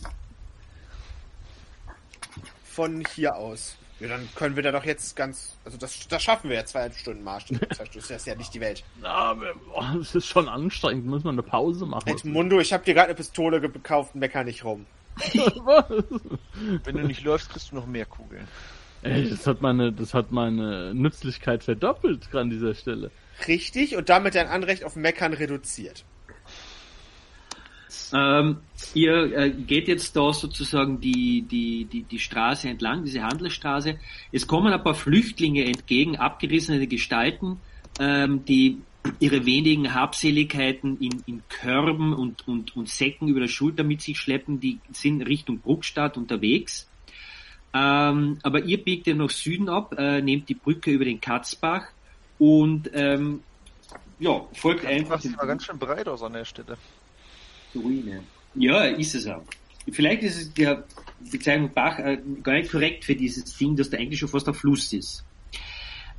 S2: Von hier aus. Ja, dann können wir da doch jetzt ganz, also das, das schaffen wir ja zweieinhalb Stunden Marsch. Das ist ja nicht die Welt.
S4: Ja, aber, boah, das ist schon anstrengend, muss man eine Pause machen.
S2: Edmundo, ich habe dir gerade eine Pistole gekauft, mecker nicht rum.
S3: Wenn du nicht läufst, kriegst du noch mehr Kugeln.
S4: Ey, das hat meine, das hat meine Nützlichkeit verdoppelt an dieser Stelle.
S2: Richtig, und damit dein Anrecht auf Meckern reduziert.
S1: Ähm, ihr äh, geht jetzt da sozusagen die, die, die, die Straße entlang, diese Handelsstraße. Es kommen ein paar Flüchtlinge entgegen, abgerissene Gestalten, ähm, die ihre wenigen Habseligkeiten in, in Körben und, und, und Säcken über der Schulter mit sich schleppen, die sind Richtung Bruckstadt unterwegs. Ähm, aber ihr biegt ja nach Süden ab, äh, nehmt die Brücke über den Katzbach und ähm, ja, folgt einfach.
S3: Das war ganz schön breit aus an der Stelle.
S1: Ruine. Ja, ist es auch. Vielleicht ist es der Bezeichnung Bach äh, gar nicht korrekt für dieses Ding, dass da eigentlich schon fast ein Fluss ist.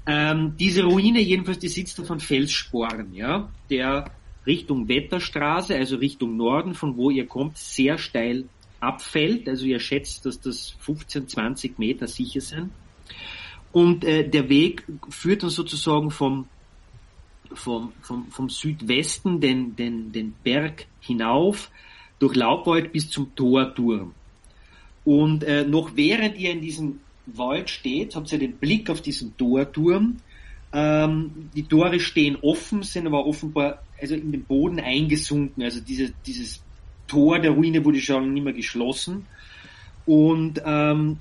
S1: Ähm, diese Ruine jedenfalls, die sitzt da von Felssporen, ja, der Richtung Wetterstraße, also Richtung Norden, von wo ihr kommt, sehr steil abfällt. Also ihr schätzt, dass das 15, 20 Meter sicher sind. Und äh, der Weg führt dann sozusagen vom, vom, vom, vom Südwesten den, den, den Berg hinauf durch Laubwald bis zum Torturm. Und äh, noch während ihr in diesem Wald steht, habt ihr den Blick auf diesen Torturm. Ähm, die Tore stehen offen, sind aber offenbar also in den Boden eingesunken. Also diese, dieses Tor der Ruine wurde schon nicht mehr geschlossen. Und ähm,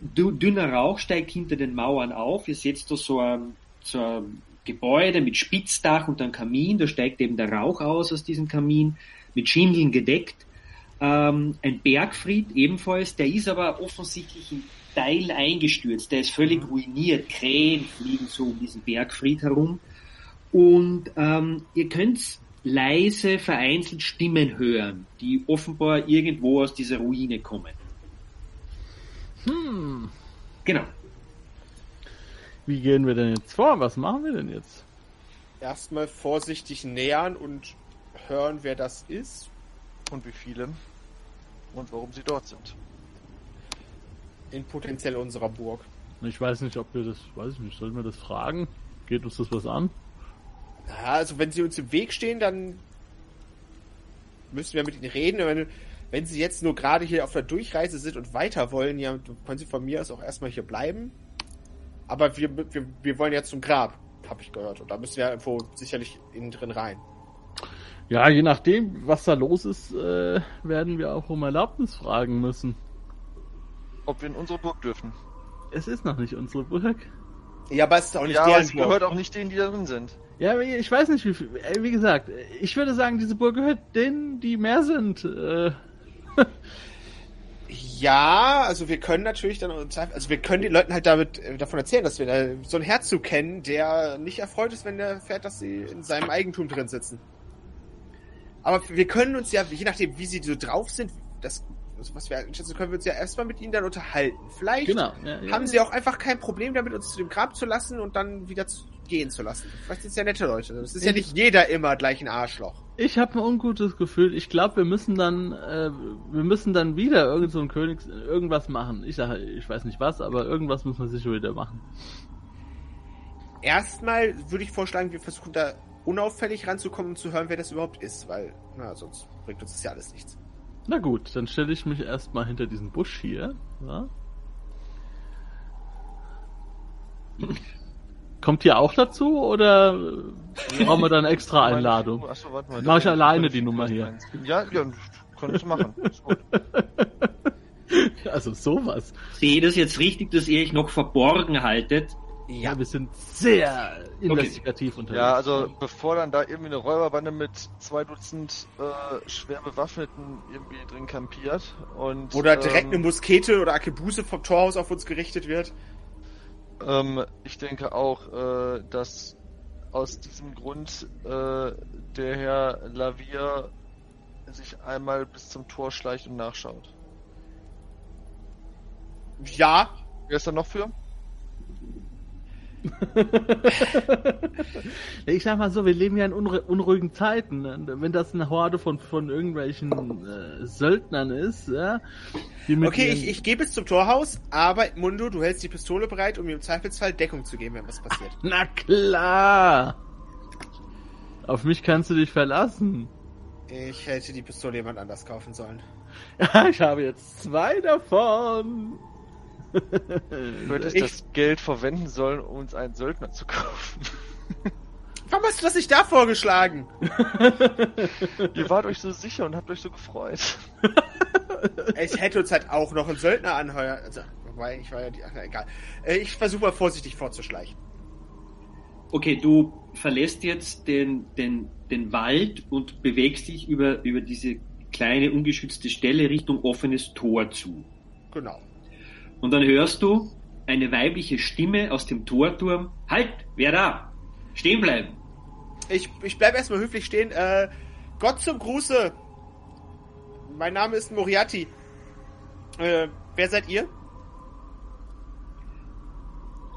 S1: dünner Rauch steigt hinter den Mauern auf. Ihr seht da so ein, so ein Gebäude mit Spitzdach und einem Kamin. Da steigt eben der Rauch aus aus diesem Kamin, mit Schindeln gedeckt. Ähm, ein Bergfried ebenfalls, der ist aber offensichtlich in Teil eingestürzt. Der ist völlig mhm. ruiniert. Krähen fliegen so um diesen Bergfried herum. Und ähm, ihr könnt leise, vereinzelt Stimmen hören, die offenbar irgendwo aus dieser Ruine kommen.
S4: Hm.
S1: Genau.
S4: Wie gehen wir denn jetzt vor? Was machen wir denn jetzt?
S2: Erstmal vorsichtig nähern und hören, wer das ist.
S3: Und wie viele. Und warum sie dort sind
S2: in potenziell unserer Burg.
S4: Ich weiß nicht, ob wir das, weiß ich nicht, sollten wir das fragen? Geht uns das was an?
S2: Ja, also wenn sie uns im Weg stehen, dann müssen wir mit ihnen reden. Wenn, wenn sie jetzt nur gerade hier auf der Durchreise sind und weiter wollen, ja, können sie von mir aus auch erstmal hier bleiben. Aber wir, wir, wir wollen ja zum Grab, habe ich gehört. Und da müssen wir irgendwo sicherlich innen drin rein.
S4: Ja, je nachdem, was da los ist, äh, werden wir auch um Erlaubnis fragen müssen
S3: ob wir in unsere Burg dürfen.
S4: Es ist noch nicht unsere Burg.
S2: Ja, aber es ist auch nicht
S3: ja, deren es gehört auch nicht denen, die da drin sind.
S4: Ja, ich weiß nicht, wie viel. Wie gesagt, ich würde sagen, diese Burg gehört denen, die mehr sind. Äh.
S2: ja, also wir können natürlich dann, also wir können den Leuten halt damit äh, davon erzählen, dass wir da so einen Herzog kennen, der nicht erfreut ist, wenn er erfährt, dass sie in seinem Eigentum drin sitzen. Aber wir können uns ja, je nachdem, wie sie so drauf sind, das also was wir einschätzen können, wir uns ja erstmal mit ihnen dann unterhalten. Vielleicht genau. ja, ja, haben sie auch einfach kein Problem damit, uns zu dem Grab zu lassen und dann wieder zu gehen zu lassen. Vielleicht sind es ja nette Leute. Es ist ich, ja nicht jeder immer gleich ein Arschloch.
S4: Ich habe ein ungutes Gefühl. Ich glaube, wir müssen dann, äh, wir müssen dann wieder irgend so ein Königs irgendwas machen. Ich sage, ich weiß nicht was, aber irgendwas muss man sicher wieder machen.
S2: Erstmal würde ich vorschlagen, wir versuchen da unauffällig ranzukommen und zu hören, wer das überhaupt ist, weil, na, sonst bringt uns das ja alles nichts.
S4: Na gut, dann stelle ich mich erstmal hinter diesen Busch hier. Ja? Kommt ihr auch dazu oder brauchen wir dann extra Einladung? Achso, warte mal. Mach ich alleine die Nummer hier.
S3: Ja, ja, könntest du machen.
S4: Also sowas.
S1: Sehe das jetzt richtig, dass ihr euch noch verborgen haltet?
S4: Ja, wir sind sehr investigativ okay. unterwegs.
S3: Ja, also bevor dann da irgendwie eine Räuberbande mit zwei Dutzend äh, schwer bewaffneten irgendwie drin kampiert und
S2: oder direkt ähm, eine Muskete oder Akebuse vom Torhaus auf uns gerichtet wird.
S3: Ähm, ich denke auch, äh, dass aus diesem Grund äh, der Herr Lavier sich einmal bis zum Tor schleicht und nachschaut.
S2: Ja.
S3: Wer ist da noch für?
S4: ich sag mal so, wir leben ja in unruhigen Zeiten. Ne? Wenn das eine Horde von, von irgendwelchen äh, Söldnern ist, ja.
S2: okay, ich, ich gehe bis zum Torhaus, aber Mundo, du hältst die Pistole bereit, um mir im Zweifelsfall Deckung zu geben, wenn was passiert.
S4: Na klar! Auf mich kannst du dich verlassen.
S2: Ich hätte die Pistole jemand anders kaufen sollen.
S4: Ich habe jetzt zwei davon.
S3: Du hättest ich... das Geld verwenden sollen, um uns einen Söldner zu kaufen.
S2: Warum hast du das nicht da vorgeschlagen?
S3: Ihr wart euch so sicher und habt euch so gefreut.
S2: Ich hätte uns halt auch noch einen Söldner anheuern. Also, wobei, ich war ja die. Ach, egal. Äh, Ich versuche mal vorsichtig vorzuschleichen.
S1: Okay, du verlässt jetzt den, den, den Wald und bewegst dich über, über diese kleine ungeschützte Stelle Richtung offenes Tor zu.
S2: Genau.
S1: Und dann hörst du eine weibliche Stimme aus dem Torturm. Halt, wer da? Stehen bleiben.
S2: Ich, ich bleibe erstmal höflich stehen. Äh, Gott zum Gruße. Mein Name ist Moriarty. Äh, wer seid ihr?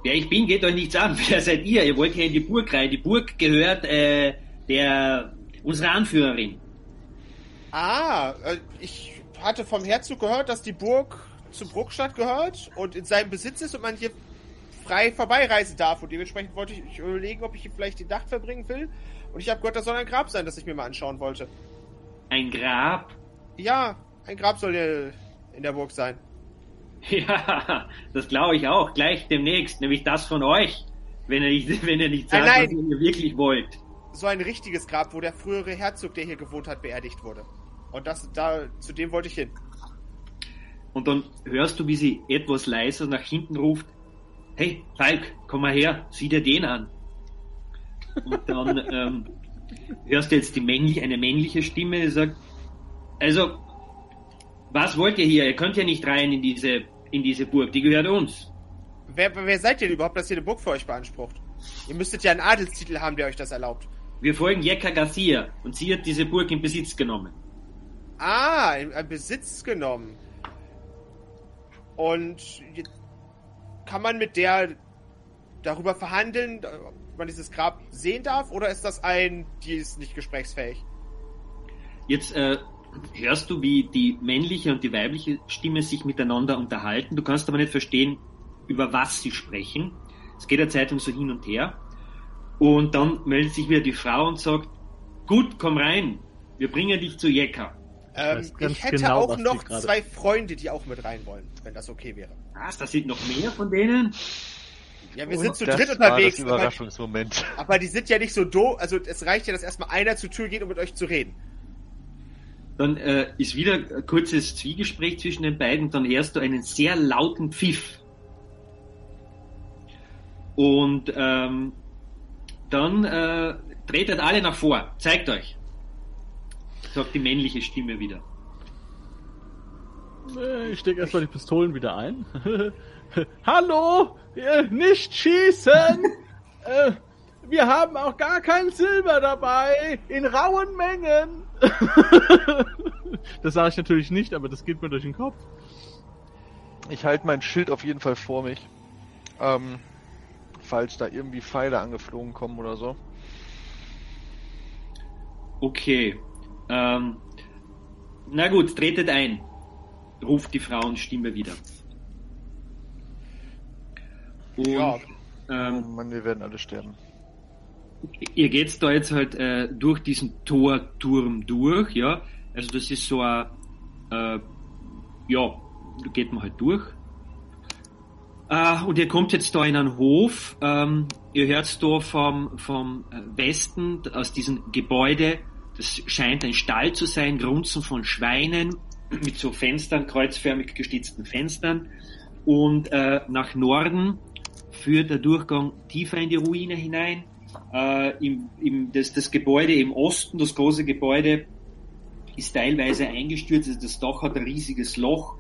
S1: Wer ich bin, geht euch nichts an. Wer seid ihr? Ihr wollt hier in die Burg rein. Die Burg gehört äh, der unserer Anführerin.
S2: Ah, äh, ich hatte vom Herzog gehört, dass die Burg zu Bruckstadt gehört und in seinem Besitz ist und man hier frei vorbeireisen darf. Und dementsprechend wollte ich überlegen, ob ich hier vielleicht die Nacht verbringen will. Und ich habe gehört, das soll ein Grab sein, das ich mir mal anschauen wollte.
S1: Ein Grab.
S2: Ja, ein Grab soll hier in der Burg sein.
S1: Ja, das glaube ich auch. Gleich demnächst. Nämlich das von euch. Wenn ihr nicht, wenn ihr nicht sagt,
S2: Nein,
S1: was ihr wirklich wollt.
S2: So ein richtiges Grab, wo der frühere Herzog, der hier gewohnt hat, beerdigt wurde. Und das, da, zu dem wollte ich hin.
S1: Und dann hörst du, wie sie etwas leiser nach hinten ruft. Hey, Falk, komm mal her, sieh dir den an. Und dann ähm, hörst du jetzt die männlich, eine männliche Stimme, die sagt, also, was wollt ihr hier? Ihr könnt ja nicht rein in diese, in diese Burg, die gehört uns.
S2: Wer, wer seid ihr denn überhaupt, dass ihr eine Burg für euch beansprucht? Ihr müsstet ja einen Adelstitel haben, der euch das erlaubt.
S1: Wir folgen Jekka Garcia und sie hat diese Burg in Besitz genommen.
S2: Ah, in, in Besitz genommen. Und kann man mit der darüber verhandeln, ob man dieses Grab sehen darf? Oder ist das ein, die ist nicht gesprächsfähig?
S1: Jetzt äh, hörst du, wie die männliche und die weibliche Stimme sich miteinander unterhalten. Du kannst aber nicht verstehen, über was sie sprechen. Es geht eine Zeit lang so hin und her. Und dann meldet sich wieder die Frau und sagt, gut, komm rein, wir bringen dich zu Jekka.
S2: Ähm, ich hätte
S4: genau,
S2: auch noch zwei Freunde, die auch mit rein wollen, wenn das okay wäre.
S1: Was, da sind noch mehr von denen?
S2: Ja, wir
S3: Und
S2: sind zu
S3: das
S2: dritt
S3: war
S2: unterwegs,
S3: Das
S2: aber,
S3: Überraschungsmoment.
S2: aber die sind ja nicht so doof. Also es reicht ja, dass erstmal einer zur Tür geht, um mit euch zu reden.
S1: Dann äh, ist wieder ein kurzes Zwiegespräch zwischen den beiden dann hörst du einen sehr lauten Pfiff. Und ähm, dann äh, tretet alle nach vor, zeigt euch, sagt die männliche Stimme wieder.
S4: Ich stecke erstmal die Pistolen wieder ein. Hallo! Nicht schießen! äh, wir haben auch gar kein Silber dabei! In rauen Mengen! das sage ich natürlich nicht, aber das geht mir durch den Kopf.
S3: Ich halte mein Schild auf jeden Fall vor mich. Ähm, falls da irgendwie Pfeile angeflogen kommen oder so.
S1: Okay. Ähm, na gut, tretet ein, ruft die Frauenstimme wieder. Und
S2: Ja.
S3: Oh
S1: ähm,
S3: Mann, wir werden alle sterben.
S1: ihr geht da jetzt halt äh, durch diesen Torturm durch, ja. Also das ist so ein, äh, ja, da geht man halt durch. Äh, und ihr kommt jetzt da in einen Hof. Ähm, ihr hört da vom, vom Westen aus diesem Gebäude, das scheint ein Stall zu sein, Grunzen von Schweinen mit so Fenstern, kreuzförmig gestitzten Fenstern. Und äh, nach Norden führt der Durchgang tiefer in die Ruine hinein. Äh, im, im, das, das Gebäude im Osten, das große Gebäude, ist teilweise eingestürzt. Also das Dach hat ein riesiges Loch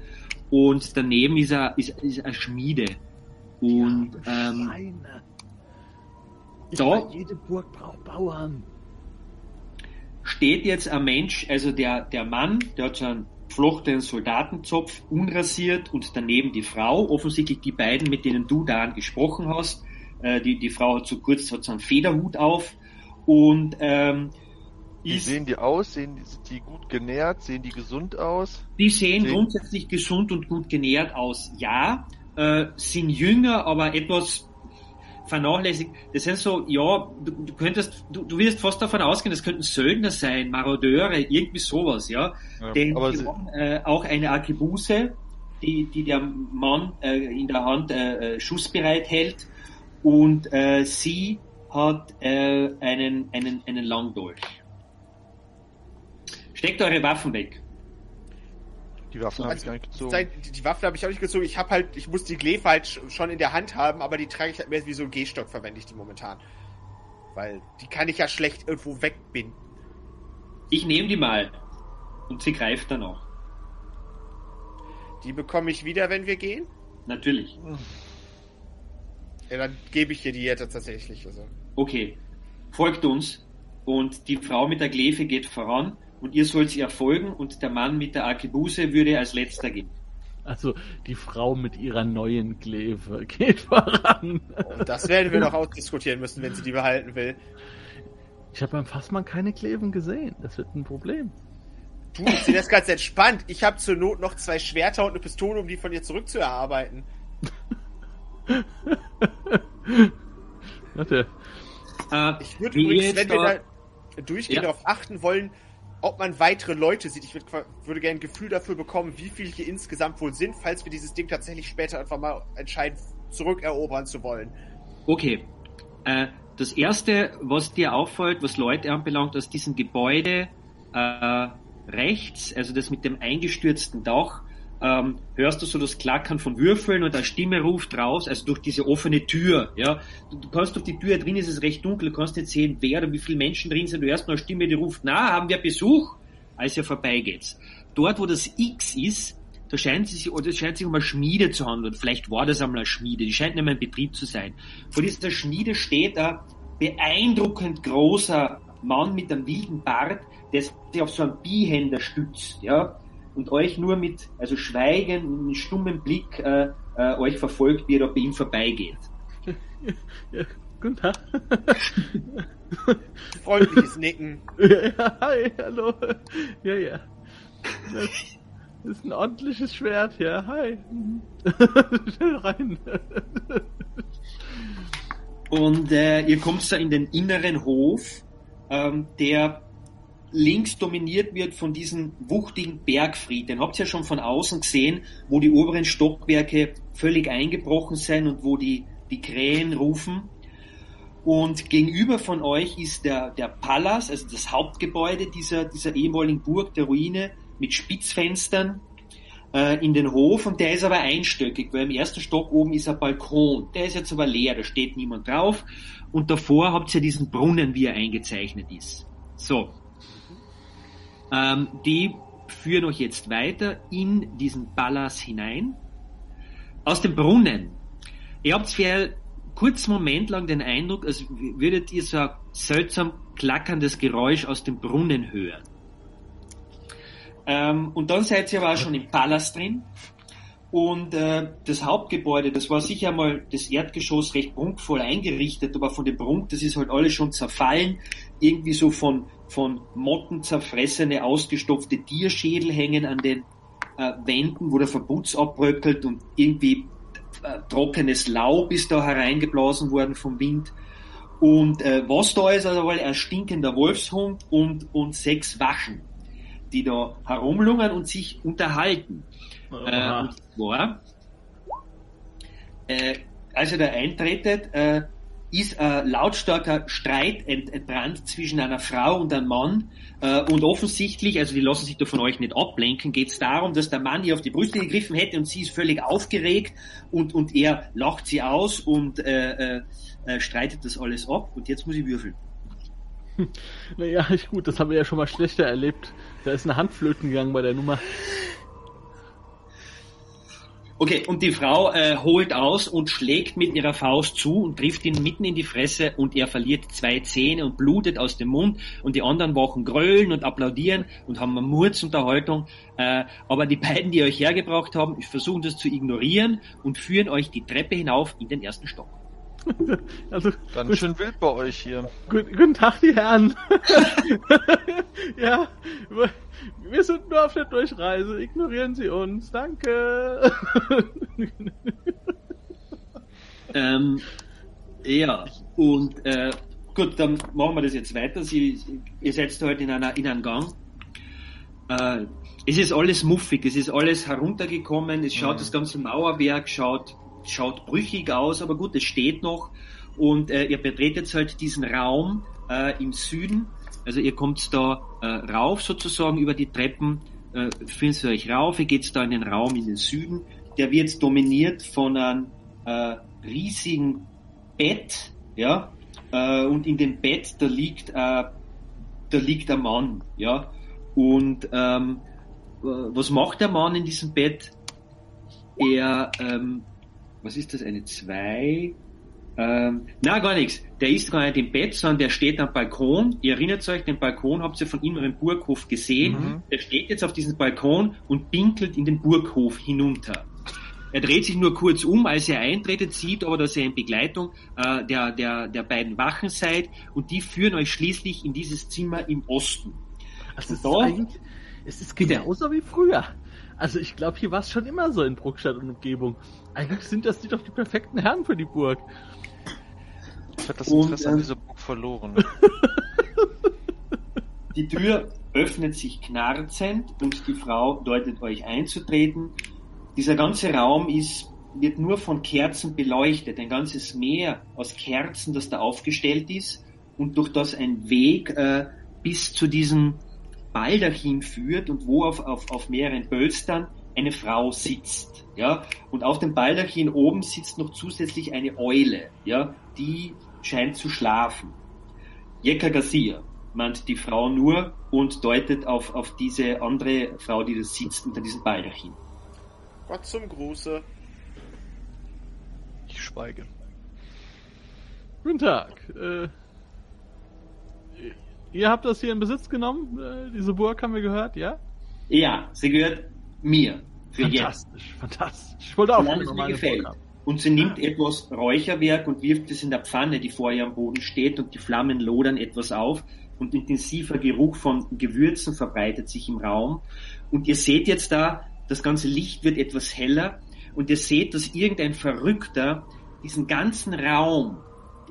S1: und daneben ist eine, ist, ist eine Schmiede. Und ähm,
S4: Schweine. Ich
S1: da-
S4: jede Burg braucht Bauern.
S1: Steht jetzt ein Mensch, also der, der Mann, der hat so einen flochtenen Soldatenzopf, unrasiert und daneben die Frau, offensichtlich die beiden, mit denen du da gesprochen hast. Äh, die, die Frau hat so kurz, hat so einen Federhut auf und ähm,
S3: Wie
S1: ist,
S3: sehen die aus? Sehen die, sind die gut genährt? Sehen die gesund aus?
S1: die sehen
S3: sehen-
S1: grundsätzlich gesund und gut genährt aus. Ja, äh, sind jünger, aber etwas vernachlässigt. Das sind so, ja, du, du könntest, du, du wirst fast davon ausgehen, das könnten Söldner sein, Marodeure, irgendwie sowas, ja. Denn
S3: aber
S1: sie
S3: sie,
S1: haben äh, auch eine Arkebuse, die, die der Mann äh, in der Hand äh, äh, schussbereit hält. Und äh, sie hat äh, einen, einen, einen Langdolch. Steckt eure Waffen weg.
S3: Die Waffen habe ich
S2: Also,
S3: gar nicht gezogen.
S2: Sein- Die, die Waffe habe ich auch nicht gezogen. Ich habe halt, ich muss die Glefe halt sch- schon in der Hand haben, aber die trage ich halt mehr wie so ein Gehstock, verwende ich die momentan. Weil die kann ich ja schlecht irgendwo wegbinden.
S1: Ich nehme die mal. Und sie greift dann auch.
S2: Die bekomme ich wieder, wenn wir gehen.
S1: Natürlich.
S2: Ja, dann gebe ich dir die jetzt tatsächlich. Also.
S1: Okay. Folgt uns. Und die Frau mit der Glefe geht voran. Und ihr sollt ihr folgen. Und der Mann mit der Arkebuse würde als letzter gehen.
S4: Also die Frau mit ihrer neuen Kleve geht voran.
S2: Und das werden wir noch ausdiskutieren müssen, wenn sie die behalten will.
S4: Ich habe beim Fassmann keine Kleven gesehen. Das wird ein Problem.
S2: Du, sehe das ganz entspannt. Ich habe zur Not noch zwei Schwerter und eine Pistole, um die von dir zurückzuerarbeiten.
S4: Warte.
S1: Äh,
S2: Ich würde übrigens, wenn wir
S1: da-
S2: da durchgehen,
S1: Ja.
S2: darauf achten wollen, ob man weitere Leute sieht. Ich würd, würde gerne ein Gefühl dafür bekommen, wie viel hier insgesamt wohl sind, falls wir dieses Ding tatsächlich später einfach mal entscheiden, zurückerobern zu wollen.
S1: Okay. Äh, das erste, was dir auffällt, was Leute anbelangt, aus diesem Gebäude äh, rechts, also das mit dem eingestürzten Dach, ähm, hörst du so das Klackern von Würfeln und eine Stimme ruft raus, also durch diese offene Tür. Ja, du, du kannst durch die Tür drin ist es recht dunkel, du kannst nicht sehen, wer oder wie viele Menschen drin sind. Du hörst nur eine Stimme, die ruft: Na, haben wir Besuch? Als ihr vorbeigeht. Dort, wo das X ist, da scheint es sich, oder es scheint sich um eine Schmiede zu handeln. Vielleicht war das einmal eine Schmiede. Die scheint nicht mehr in Betrieb zu sein. Vor dieser Schmiede steht ein beeindruckend großer Mann mit einem wilden Bart, der sich auf so einen Bihänder stützt, ja, und euch nur mit, also schweigend, und mit stummem Blick, äh, äh, euch verfolgt, wie ihr da bei ihm vorbeigeht.
S4: Ja, guten Tag.
S2: Freundliches Nicken.
S4: ja, hi, hallo. Ja, ja. Das ist ein ordentliches Schwert, ja. Hi. Schnell rein.
S1: Und äh, ihr kommt da in den inneren Hof, ähm, der links dominiert wird von diesem wuchtigen Bergfried. Den habt ihr ja schon von außen gesehen, wo die oberen Stockwerke völlig eingebrochen sind und wo die, die Krähen rufen. Und gegenüber von euch ist der, der Palas, also das Hauptgebäude dieser, dieser ehemaligen Burg, der Ruine, mit Spitzfenstern äh, in den Hof und der ist aber einstöckig, weil im ersten Stock oben ist ein Balkon. Der ist jetzt aber leer, da steht niemand drauf. Und davor habt ihr diesen Brunnen, wie er eingezeichnet ist. So. Ähm, die führen euch jetzt weiter in diesen Palas hinein. Aus dem Brunnen. Ihr habt für einen kurzen Moment lang den Eindruck, als würdet ihr so ein seltsam klackerndes Geräusch aus dem Brunnen hören. Ähm, und dann seid ihr aber auch schon im Palast drin. Und äh, das Hauptgebäude, das war sicher mal das Erdgeschoss recht prunkvoll eingerichtet, aber von dem Prunk, das ist halt alles schon zerfallen. Irgendwie so von, von Motten zerfressene, ausgestopfte Tierschädel hängen an den äh, Wänden, wo der Verputz abbröckelt und irgendwie äh, trockenes Laub ist da hereingeblasen worden vom Wind. Und äh, was da ist, also ein stinkender Wolfshund und, und sechs Wachen, die da herumlungern und sich unterhalten. Äh, und zwar, äh, als ihr da eintretet, äh, ist ein lautstarker Streit ent entbrannt zwischen einer Frau und einem Mann. Äh, und offensichtlich, also die lassen sich da von euch nicht ablenken, geht es darum, dass der Mann ihr auf die Brüste gegriffen hätte und sie ist völlig aufgeregt und, und er lacht sie aus und äh, äh, äh, streitet das alles ab. Und jetzt muss ich würfeln.
S4: Naja, gut, das haben wir ja schon mal schlechter erlebt. Da ist eine Handflöten gegangen bei der Nummer.
S1: Okay, und die Frau äh, holt aus und schlägt mit ihrer Faust zu und trifft ihn mitten in die Fresse und er verliert zwei Zähne und blutet aus dem Mund und die anderen wachen grölen und applaudieren und haben eine Murzunterhaltung. Äh, aber die beiden, die euch hergebracht haben, versuchen das zu ignorieren und führen euch die Treppe hinauf in den ersten Stock.
S4: Also,
S3: Ganz schön wild bei euch hier.
S4: gut, guten Tag, die Herren. ja, wir- wir sind nur auf der Durchreise. Ignorieren Sie uns. Danke.
S1: Ähm, ja, und äh, gut, dann machen wir das jetzt weiter. Sie, ihr seid heute in, einer, in einem Gang. Äh, es ist alles muffig, es ist alles heruntergekommen, es schaut
S3: Mhm.
S1: das ganze Mauerwerk, schaut, schaut brüchig aus, aber gut, es steht noch. und äh, ihr betretet halt diesen Raum äh, im Süden. Also ihr kommt da äh, rauf sozusagen über die Treppen, äh, findet ihr euch rauf, ihr geht da in den Raum in den Süden. Der wird dominiert von einem äh, riesigen Bett, ja, äh, und in dem Bett da liegt, äh, da liegt ein Mann, ja, und ähm, äh, was macht der Mann in diesem Bett? Er, ähm, was ist das, eine 2? Ähm, na, gar nichts. Der ist gar nicht im Bett, sondern der steht am Balkon. Ihr erinnert euch, den Balkon habt ihr von ihm im Burghof gesehen.
S3: Mhm.
S1: Der steht jetzt auf diesem Balkon und pinkelt in den Burghof hinunter. Er dreht sich nur kurz um, als er eintretet, sieht aber, dass ihr in Begleitung äh, der, der, der beiden Wachen seid und die führen euch schließlich in dieses Zimmer im Osten.
S4: Also es ist
S1: Doch.
S4: eigentlich, es ist genauso wie früher. Also ich glaube, hier war es schon immer so in Bruckstadt und Umgebung. Eigentlich sind das die doch die perfekten Herren für die Burg.
S3: Ich habe das
S1: Und,
S3: Interesse an
S1: ähm,
S3: dieser Burg verloren.
S1: Die Tür öffnet sich knarzend und die Frau deutet euch einzutreten. Dieser ganze Raum ist, wird nur von Kerzen beleuchtet. Ein ganzes Meer aus Kerzen, das da aufgestellt ist und durch das ein Weg äh, bis zu diesem Baldachin führt und wo auf, auf, auf mehreren Bölstern eine Frau sitzt. Ja? Und auf dem Baldachin oben sitzt noch zusätzlich eine Eule, ja? die scheint zu schlafen. Jekka Garcia meint die Frau nur und deutet auf, auf diese andere Frau, die da sitzt unter diesem Baldachin.
S2: Gott zum Gruße.
S3: Ich schweige.
S4: Guten Tag. Äh, ihr habt das hier in Besitz genommen? Äh, diese Burg haben wir gehört, ja?
S1: Ja, sie gehört mir. Für jetzt.
S4: Fantastisch, fantastisch. Ich wollte auch
S1: Solange es
S4: noch
S1: mir gefällt. Und sie nimmt etwas Räucherwerk und wirft es in der Pfanne, die vor ihr am Boden steht, und die Flammen lodern etwas auf und intensiver Geruch von Gewürzen verbreitet sich im Raum. Und ihr seht jetzt da, das ganze Licht wird etwas heller und ihr seht, dass irgendein Verrückter diesen ganzen Raum,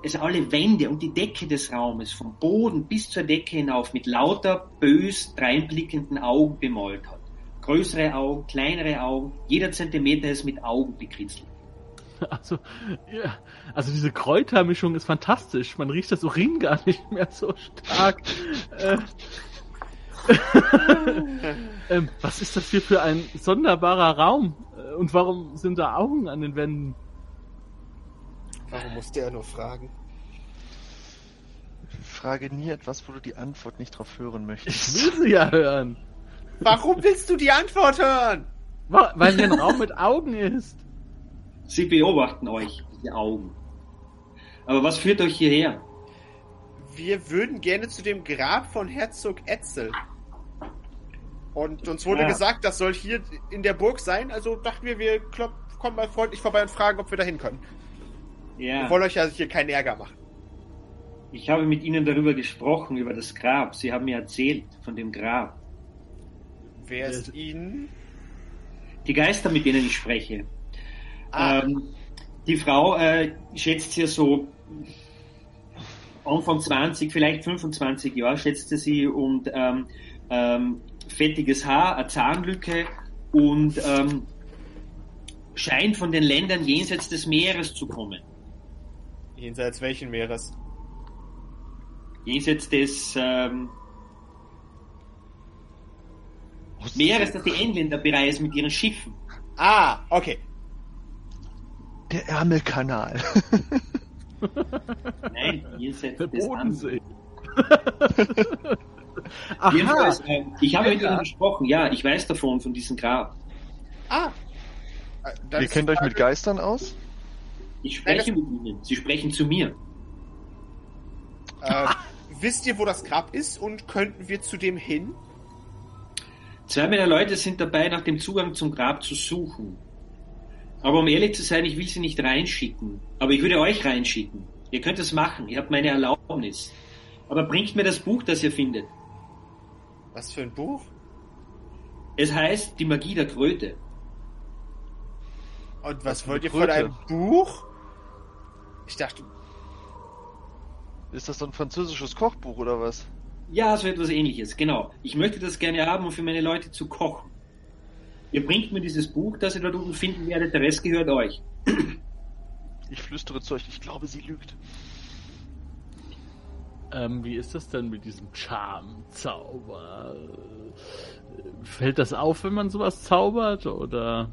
S1: also alle Wände und die Decke des Raumes vom Boden bis zur Decke hinauf mit lauter bös dreinblickenden Augen bemalt hat. Größere Augen, kleinere Augen, jeder Zentimeter ist mit Augen bekritzelt.
S4: Also, ja, also diese Kräutermischung ist fantastisch. Man riecht das Urin gar nicht mehr so stark. äh, ähm, was ist das hier für ein sonderbarer Raum? Äh, Und warum sind da Augen an den Wänden?
S2: Warum musste er nur fragen?
S3: Frage nie etwas, wo du die Antwort nicht drauf hören
S4: Ich
S3: möchtest.
S4: will sie ja hören.
S2: Warum willst du die Antwort hören?
S4: Weil hier ein Raum mit Augen ist.
S1: Sie beobachten euch, die Augen. Aber was führt euch hierher?
S2: Wir würden gerne zu dem Grab von Herzog Etzel. Und uns wurde
S1: Ja.
S2: gesagt, das soll hier in der Burg sein, also dachten wir, wir kommen mal freundlich vorbei und fragen, ob wir da hin können. Wir
S1: Ja,
S2: wollen euch ja hier keinen Ärger machen.
S1: ich habe mit ihnen darüber gesprochen, über das Grab. Sie haben mir erzählt von dem Grab.
S2: Wer ist Ihnen?
S1: Die Geister, mit denen ich spreche.
S2: Ah,
S1: Ähm, die Frau äh, schätzt hier so Anfang 20, vielleicht 25 Jahre, schätzte sie und ähm, ähm, fettiges Haar, eine Zahnlücke und ähm, scheint von den Ländern jenseits des Meeres zu kommen.
S2: Jenseits welchen Meeres?
S1: Jenseits des ähm, Meeres, das die Engländer bereisen mit ihren Schiffen.
S2: Ah, okay.
S3: Der Ärmelkanal.
S1: Nein, jenseits
S4: Der
S1: des
S4: Bodensee.
S1: Aha.
S4: Aha.
S1: Jedenfalls, äh, ich habe mit
S4: Ja.
S1: ihnen gesprochen, ja, ich weiß davon, von diesem Grab.
S2: Ah. Dann
S3: Ihr kennt euch mit Geistern aus?
S1: Ich spreche
S2: Nein,
S1: mit ihnen, sie sprechen zu mir.
S2: Äh, wisst ihr, wo das Grab ist und könnten wir zu dem hin?
S1: Zwei meiner Leute sind dabei, nach dem Zugang zum Grab zu suchen. Aber um ehrlich zu sein, ich will sie nicht reinschicken. Aber ich würde euch reinschicken. Ihr könnt es machen, ihr habt meine Erlaubnis. Aber bringt mir das Buch, das ihr findet.
S2: Was für ein Buch?
S1: Es heißt Die Magie der Kröte.
S2: Und was,
S3: Was
S2: wollt ihr
S3: eine
S2: von
S3: Kröte?
S2: einem Buch? Ich dachte,
S3: Ist das so ein französisches Kochbuch oder was?
S1: Ja, so etwas ähnliches, genau. Ich möchte das gerne haben, um für meine Leute zu kochen. Ihr bringt mir dieses Buch, das ihr dort unten finden werdet, der Rest gehört euch.
S3: Ich flüstere zu euch, ich glaube, sie lügt.
S4: Ähm, wie ist das denn mit diesem Charmzauber? Fällt das auf, wenn man sowas zaubert? Oder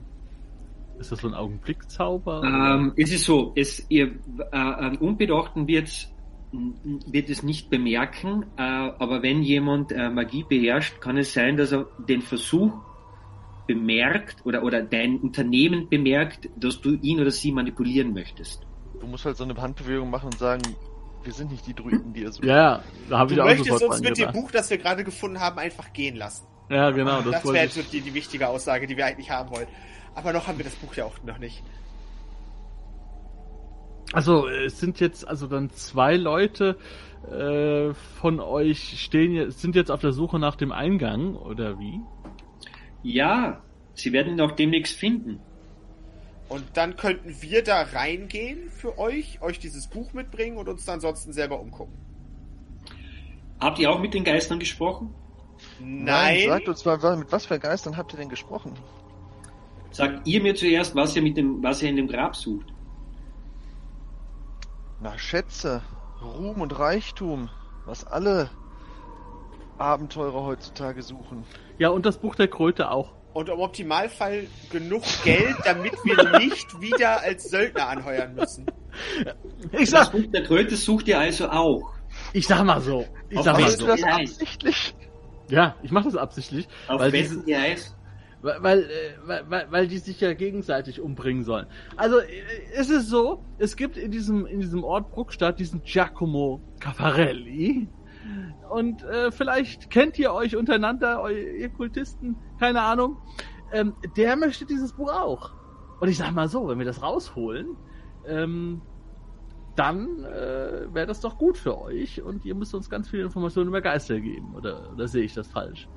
S4: ist das so ein Augenblickzauber?
S1: Ähm, es ist so, es, ihr, äh, an Unbedachten wird, wird es nicht bemerken, äh, aber wenn jemand äh, Magie beherrscht, kann es sein, dass er den Versuch bemerkt oder, oder dein Unternehmen bemerkt, dass du ihn oder sie manipulieren möchtest.
S3: Du musst halt so eine Handbewegung machen und sagen, wir sind nicht die Druiden, die ihr sucht.
S4: ja, da habe ich auch
S2: möchtest uns mit dem Buch, das wir gerade gefunden haben, einfach gehen lassen.
S4: Ja, genau, das,
S2: Das, wäre
S4: ich.
S2: jetzt die, die wichtige Aussage, die wir eigentlich haben wollen. Aber noch haben wir das Buch ja auch noch nicht.
S4: Also, es sind jetzt also dann zwei Leute äh, von euch stehen jetzt, sind jetzt auf der Suche nach dem Eingang, oder wie?
S1: Ja, sie werden ihn auch demnächst finden.
S2: Und dann könnten wir da reingehen für euch, euch dieses Buch mitbringen und uns dann ansonsten selber umgucken.
S1: Habt ihr auch mit den Geistern gesprochen?
S2: Nein.
S3: Sagt uns mal, mit was für Geistern habt ihr denn gesprochen?
S1: Sagt ihr mir zuerst, was ihr mit dem, was ihr in dem Grab sucht.
S3: Na, Schätze, Ruhm und Reichtum, was alle Abenteurer heutzutage suchen.
S4: Ja, und das Buch der Kröte auch.
S2: Und im Optimalfall genug Geld, damit wir nicht wieder als Söldner anheuern müssen.
S4: Ich
S1: Das
S4: sag,
S1: Buch der Kröte sucht ihr also auch.
S4: ich sag mal so. Ich
S1: Auf
S4: sag mal so.
S3: Machst du das absichtlich?
S4: Ja, ich mache das absichtlich,
S1: Auf
S4: weil,
S1: wessen
S4: diese,
S1: ihr heißt?
S4: Äh, weil, weil, weil die sich ja gegenseitig umbringen sollen. Also äh, es ist so, es gibt in diesem in diesem Ort Bruckstadt diesen Giacomo Caffarelli. Und äh, vielleicht kennt ihr euch untereinander, ihr Kultisten, keine Ahnung. Ähm, der möchte dieses Buch auch. Und ich sag mal so, wenn wir das rausholen, ähm, dann äh, wäre das doch gut für euch und ihr müsst uns ganz viele Informationen über Geister geben. Oder, oder sehe ich das falsch?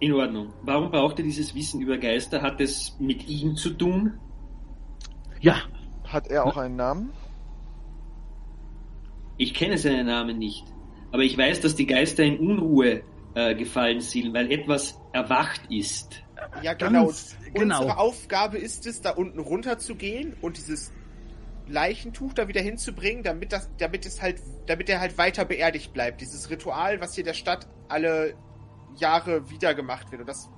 S1: In Ordnung. Warum braucht ihr dieses Wissen über Geister? Hat es mit ihm zu tun?
S4: Ja,
S3: Hat er auch einen Namen?
S1: Ich kenne seinen Namen nicht. Aber ich weiß, dass die Geister in Unruhe äh, gefallen sind, weil etwas erwacht ist.
S2: Ja, genau.
S4: Ganz genau.
S2: Unsere Aufgabe ist es, da unten runter zu gehen und dieses Leichentuch da wieder hinzubringen, damit das, damit es halt, damit er halt weiter beerdigt bleibt. Dieses Ritual, was hier der Stadt alle Jahre wieder gemacht wird. Und das,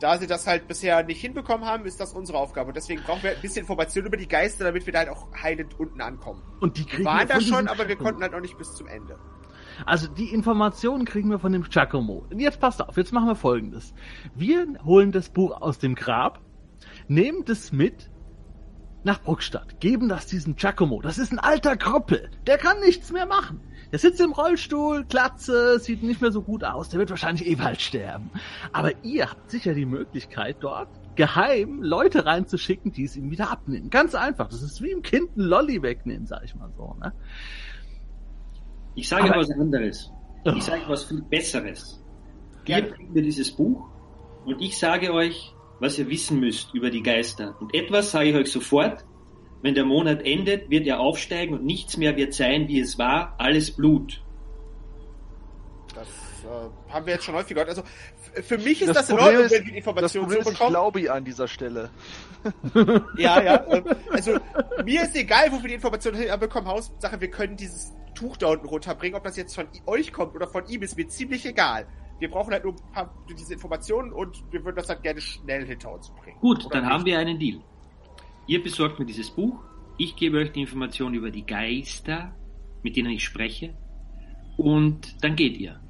S2: da sie das halt bisher nicht hinbekommen haben, ist das unsere Aufgabe. Und deswegen brauchen wir ein bisschen Informationen über die Geister, damit wir da halt auch heilend unten ankommen.
S4: und die
S2: Wir
S4: kriegen
S2: waren
S4: wir
S2: da
S4: von
S2: schon, aber wir konnten halt noch nicht bis zum Ende.
S4: Also die Informationen kriegen wir von dem Giacomo. Und jetzt passt auf, jetzt machen wir folgendes. Wir holen das Buch aus dem Grab, nehmen das mit nach Bruckstadt, geben das diesem Giacomo. Das ist ein alter Krüppel. Der kann nichts mehr machen. Der sitzt im Rollstuhl, Glatze, sieht nicht mehr so gut aus. Der wird wahrscheinlich eh bald sterben. Aber ihr habt sicher die Möglichkeit, dort geheim Leute reinzuschicken, die es ihm wieder abnehmen. Ganz einfach. Das ist wie im Kind ein Lolli wegnehmen, sag ich mal so. Ne?
S1: Ich sage
S4: Aber-
S1: was anderes. Ich sage was viel Besseres. Ihr bringt mir dieses Buch und ich sage euch, was ihr wissen müsst über die Geister. Und etwas sage ich euch sofort. Wenn der Monat endet, wird er aufsteigen und nichts mehr wird sein, wie es war. Alles Blut.
S2: Das äh, haben wir jetzt schon häufig gehört. Also für mich ist das,
S3: Das
S2: in
S3: Problem
S2: Ordnung,
S3: ist-
S2: wenn wir die
S3: Das
S2: Informationen
S3: Problem
S2: so
S3: ist, ich
S2: bekommen.
S3: glaube ihr an dieser Stelle.
S2: Ja, ja. ähm, Also mir ist egal, wo wir die Informationen herbekommen. Hauptsache, wir können dieses Tuch da unten runterbringen. Ob das jetzt von euch kommt oder von ihm, ist mir ziemlich egal. Wir brauchen halt nur ein paar diese Informationen und wir würden das halt gerne schnell hinter uns bringen.
S1: Gut,
S2: Oder
S1: dann
S2: nicht?
S1: haben wir einen Deal. Ihr besorgt mir dieses Buch. Ich gebe euch die Informationen über die Geister, mit denen ich spreche. Und dann geht ihr.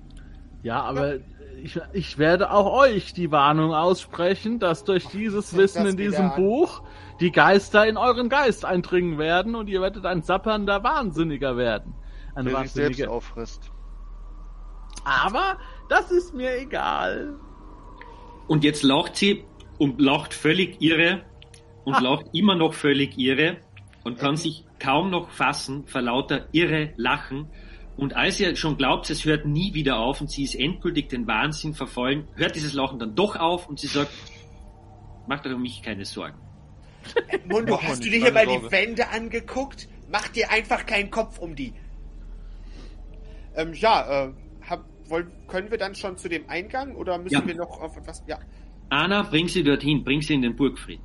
S4: Ja, aber ich, ich werde auch euch die Warnung aussprechen, dass durch dieses Wissen in diesem
S2: an.
S4: Buch die Geister in euren Geist eindringen werden und ihr werdet ein sappernder Wahnsinniger werden. Eine
S3: Der sich selbst auffrisst.
S4: Aber das ist mir egal.
S1: Und jetzt lacht sie und lacht völlig irre und
S4: Ah.
S1: lacht immer noch völlig irre und kann sich kaum noch fassen vor lauter irre Lachen. Und als ihr schon glaubt, es hört nie wieder auf und sie ist endgültig den Wahnsinn verfallen, hört dieses Lachen dann doch auf und sie sagt, macht euch um mich keine Sorgen.
S2: Mundo,
S3: Mach
S2: hast du dir hier mal die. Wände angeguckt? Mach dir einfach keinen Kopf um die. Ähm, ja, äh, wollen, können wir dann schon zu dem Eingang oder müssen
S1: Ja.
S2: wir noch auf etwas? Ja.
S1: Anna, bring sie dorthin, bring sie in den Burgfried.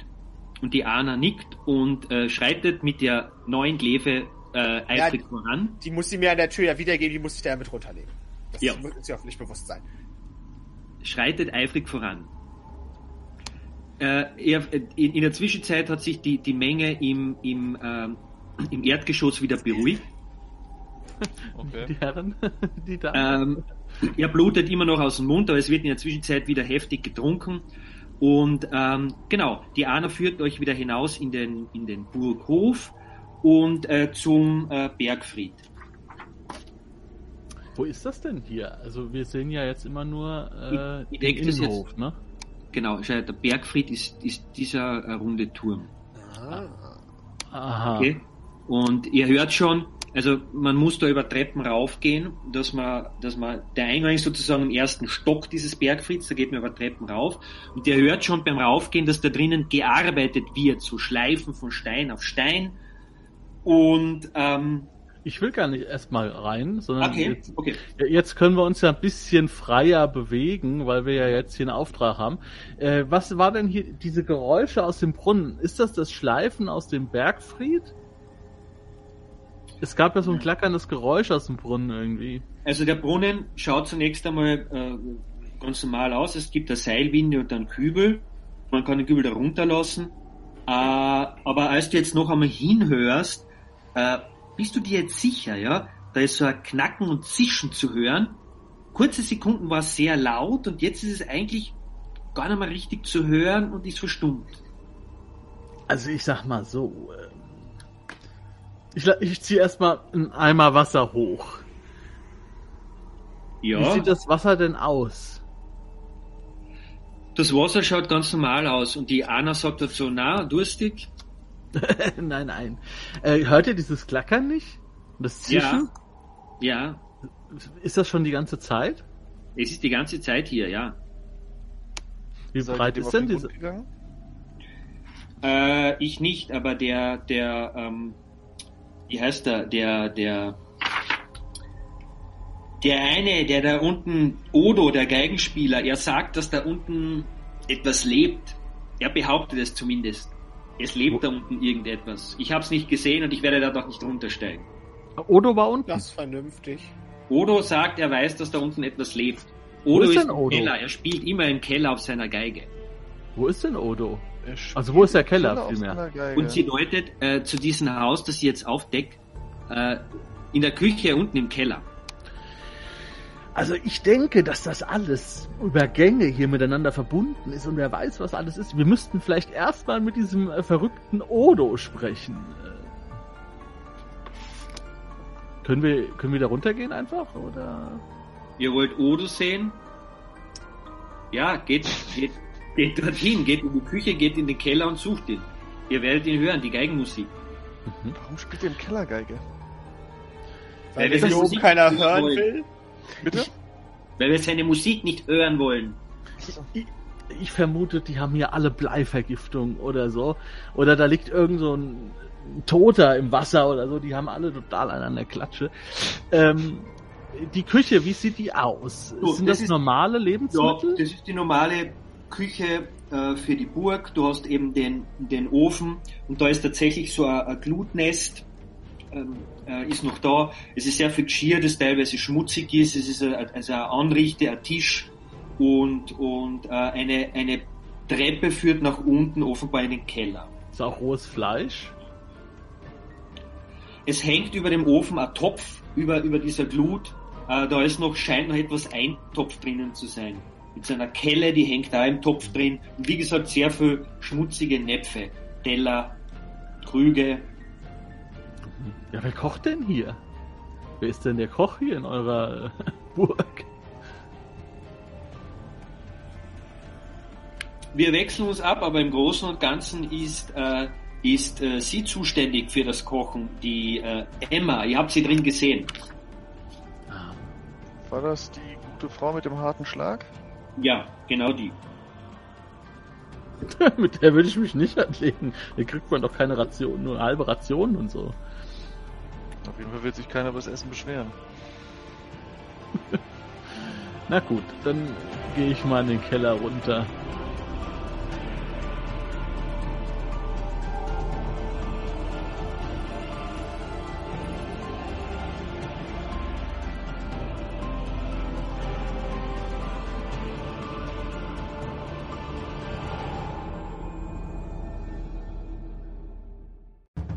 S1: Und die Anna nickt und äh, schreitet mit der neuen Glefe äh, eifrig
S2: Ja,
S1: voran.
S2: Die muss sie mir an der Tür ja wiedergeben, die muss ich da ja mit runterlegen. Das
S1: Ja.
S2: muss sie hoffentlich bewusst sein.
S1: schreitet eifrig voran. Äh, in, in der Zwischenzeit hat sich die, die Menge im, im, ähm, im Erdgeschoss wieder beruhigt.
S3: Okay.
S4: Die Herren, die da.
S1: Ähm, er blutet immer noch aus dem Mund, aber es wird in der Zwischenzeit wieder heftig getrunken. Und ähm, genau, die Anna führt euch wieder hinaus in den, in den Burghof und äh, zum äh, Bergfried.
S4: Wo ist das denn hier? Also wir sehen ja jetzt immer nur äh,
S1: Ich- ich
S4: den
S1: denk, das
S4: Innenhof, ne?
S1: Genau, schau, der Bergfried ist, ist dieser äh, runde Turm.
S2: Ah.
S4: Aha.
S1: Okay. Und ihr hört schon, also man muss da über Treppen raufgehen, dass man, dass man, der Eingang ist sozusagen im ersten Stock dieses Bergfrieds, da geht man über Treppen rauf. Und ihr hört schon beim Raufgehen, dass da drinnen gearbeitet wird, so Schleifen von Stein auf Stein. Und, ähm,
S4: Ich will gar nicht erstmal rein, sondern
S1: okay,
S4: jetzt,
S1: okay.
S4: Jetzt können wir uns ja ein bisschen freier bewegen, weil wir ja jetzt hier einen Auftrag haben. Äh, was war denn hier diese Geräusche aus dem Brunnen? Ist das das Schleifen aus dem Bergfried? Es gab ja so ein klackerndes Geräusch aus dem Brunnen irgendwie.
S1: Also der Brunnen schaut zunächst einmal äh, ganz normal aus. Es gibt eine Seilwinde und einen Kübel. Man kann den Kübel da runterlassen. Äh, aber als du jetzt noch einmal hinhörst, äh, bist du dir jetzt sicher, ja? Da ist so ein Knacken und Zischen zu hören. Kurze Sekunden war es sehr laut und jetzt ist es eigentlich gar nicht mehr richtig zu hören und ist verstummt.
S4: Also ich sag mal so. äh, Ich, ich ziehe erstmal einen Eimer Wasser hoch.
S1: Ja,
S4: Wie sieht das Wasser denn aus?
S1: das Wasser schaut ganz normal aus und die Anna sagt dazu, na, durstig?
S4: nein, nein. Äh, hört ihr dieses Klackern nicht? Das Zischen?
S1: Ja,
S4: Ist das schon die ganze Zeit?
S1: es ist die ganze Zeit hier, ja.
S4: Wie
S3: Seid
S4: breit ist denn
S3: den
S4: diese?
S1: Äh, ich nicht, aber der, der, ähm, wie heißt der, der, der, der eine, der da unten, Odo, der Geigenspieler, er sagt, dass da unten etwas lebt. Er behauptet es zumindest. Es lebt
S4: Wo-
S1: da unten irgendetwas. Ich habe es nicht gesehen und ich werde da doch nicht runtersteigen.
S4: Odo war unten.
S2: Das ist vernünftig.
S1: Odo sagt, er weiß, dass da unten etwas lebt.
S4: Wo
S1: Odo
S4: ist
S1: ist,
S4: denn
S1: im
S4: Odo?
S1: Keller. Er spielt immer im Keller auf seiner Geige.
S4: Wo ist denn Odo? Also wo ist der Keller vielmehr?
S1: Und sie deutet äh, zu diesem Haus, das sie jetzt aufdeckt, äh, in der Küche unten im Keller.
S4: Also ich denke, dass das alles über Gänge hier miteinander verbunden ist und wer weiß, was alles ist. Wir müssten vielleicht erstmal mit diesem äh, verrückten Odo sprechen. Äh, können wir können wir da runtergehen einfach oder?
S1: Ihr wollt Odo sehen? Ja, geht, geht, geht dorthin, geht in die Küche, geht in den Keller und sucht ihn. Ihr werdet ihn hören, die Geigenmusik.
S3: Warum spielt ihr im Keller Geige?
S2: Weil
S1: Weil
S2: wenn
S1: wir
S2: hier oben keiner hören
S1: wollen.
S2: will.
S3: Bitte?
S1: Weil wir seine Musik nicht hören wollen.
S4: Ich, ich vermute, die haben hier alle Bleivergiftung oder so. Oder da liegt irgend so ein Toter im Wasser oder so. Die haben alle total an der Klatsche. Ähm, die Küche, wie sieht die aus?
S1: Du,
S4: Sind
S1: das
S4: das,
S1: ist-
S4: normale
S1: Ja,
S4: Lebensmittel?
S1: das ist die normale Küche äh, für die Burg. Du hast eben den, den Ofen und da ist tatsächlich so ein, ein Glutnest, ähm, äh, ist noch da. Es ist sehr viel Geschirr, das teilweise schmutzig ist. Es ist ein, also ein Anrichte, ein Tisch und, und äh, eine, eine Treppe führt nach unten, offenbar in den Keller.
S4: Ist auch rohes Fleisch?
S1: Es hängt über dem Ofen ein Topf über, über dieser Glut. Äh, da ist noch, scheint noch etwas Eintopf drinnen zu sein. Mit so einer Kelle, die hängt da im Topf drin. Und wie gesagt, sehr viel schmutzige Näpfe. Teller, Krüge.
S4: Ja, wer kocht denn hier? Wer ist denn der Koch hier in eurer äh, Burg?
S1: Wir wechseln uns ab, aber im Großen und Ganzen ist, äh, ist äh, sie zuständig für das Kochen. Die äh, Emma, ihr habt sie drin gesehen.
S3: War das die gute Frau mit dem harten Schlag?
S1: Ja, genau die.
S4: Mit der würde ich mich nicht anlegen. Hier kriegt man doch keine Ration, nur halbe Rationen und so.
S3: Auf jeden Fall wird sich keiner über das Essen beschweren.
S4: Na gut, dann gehe ich mal in den Keller runter.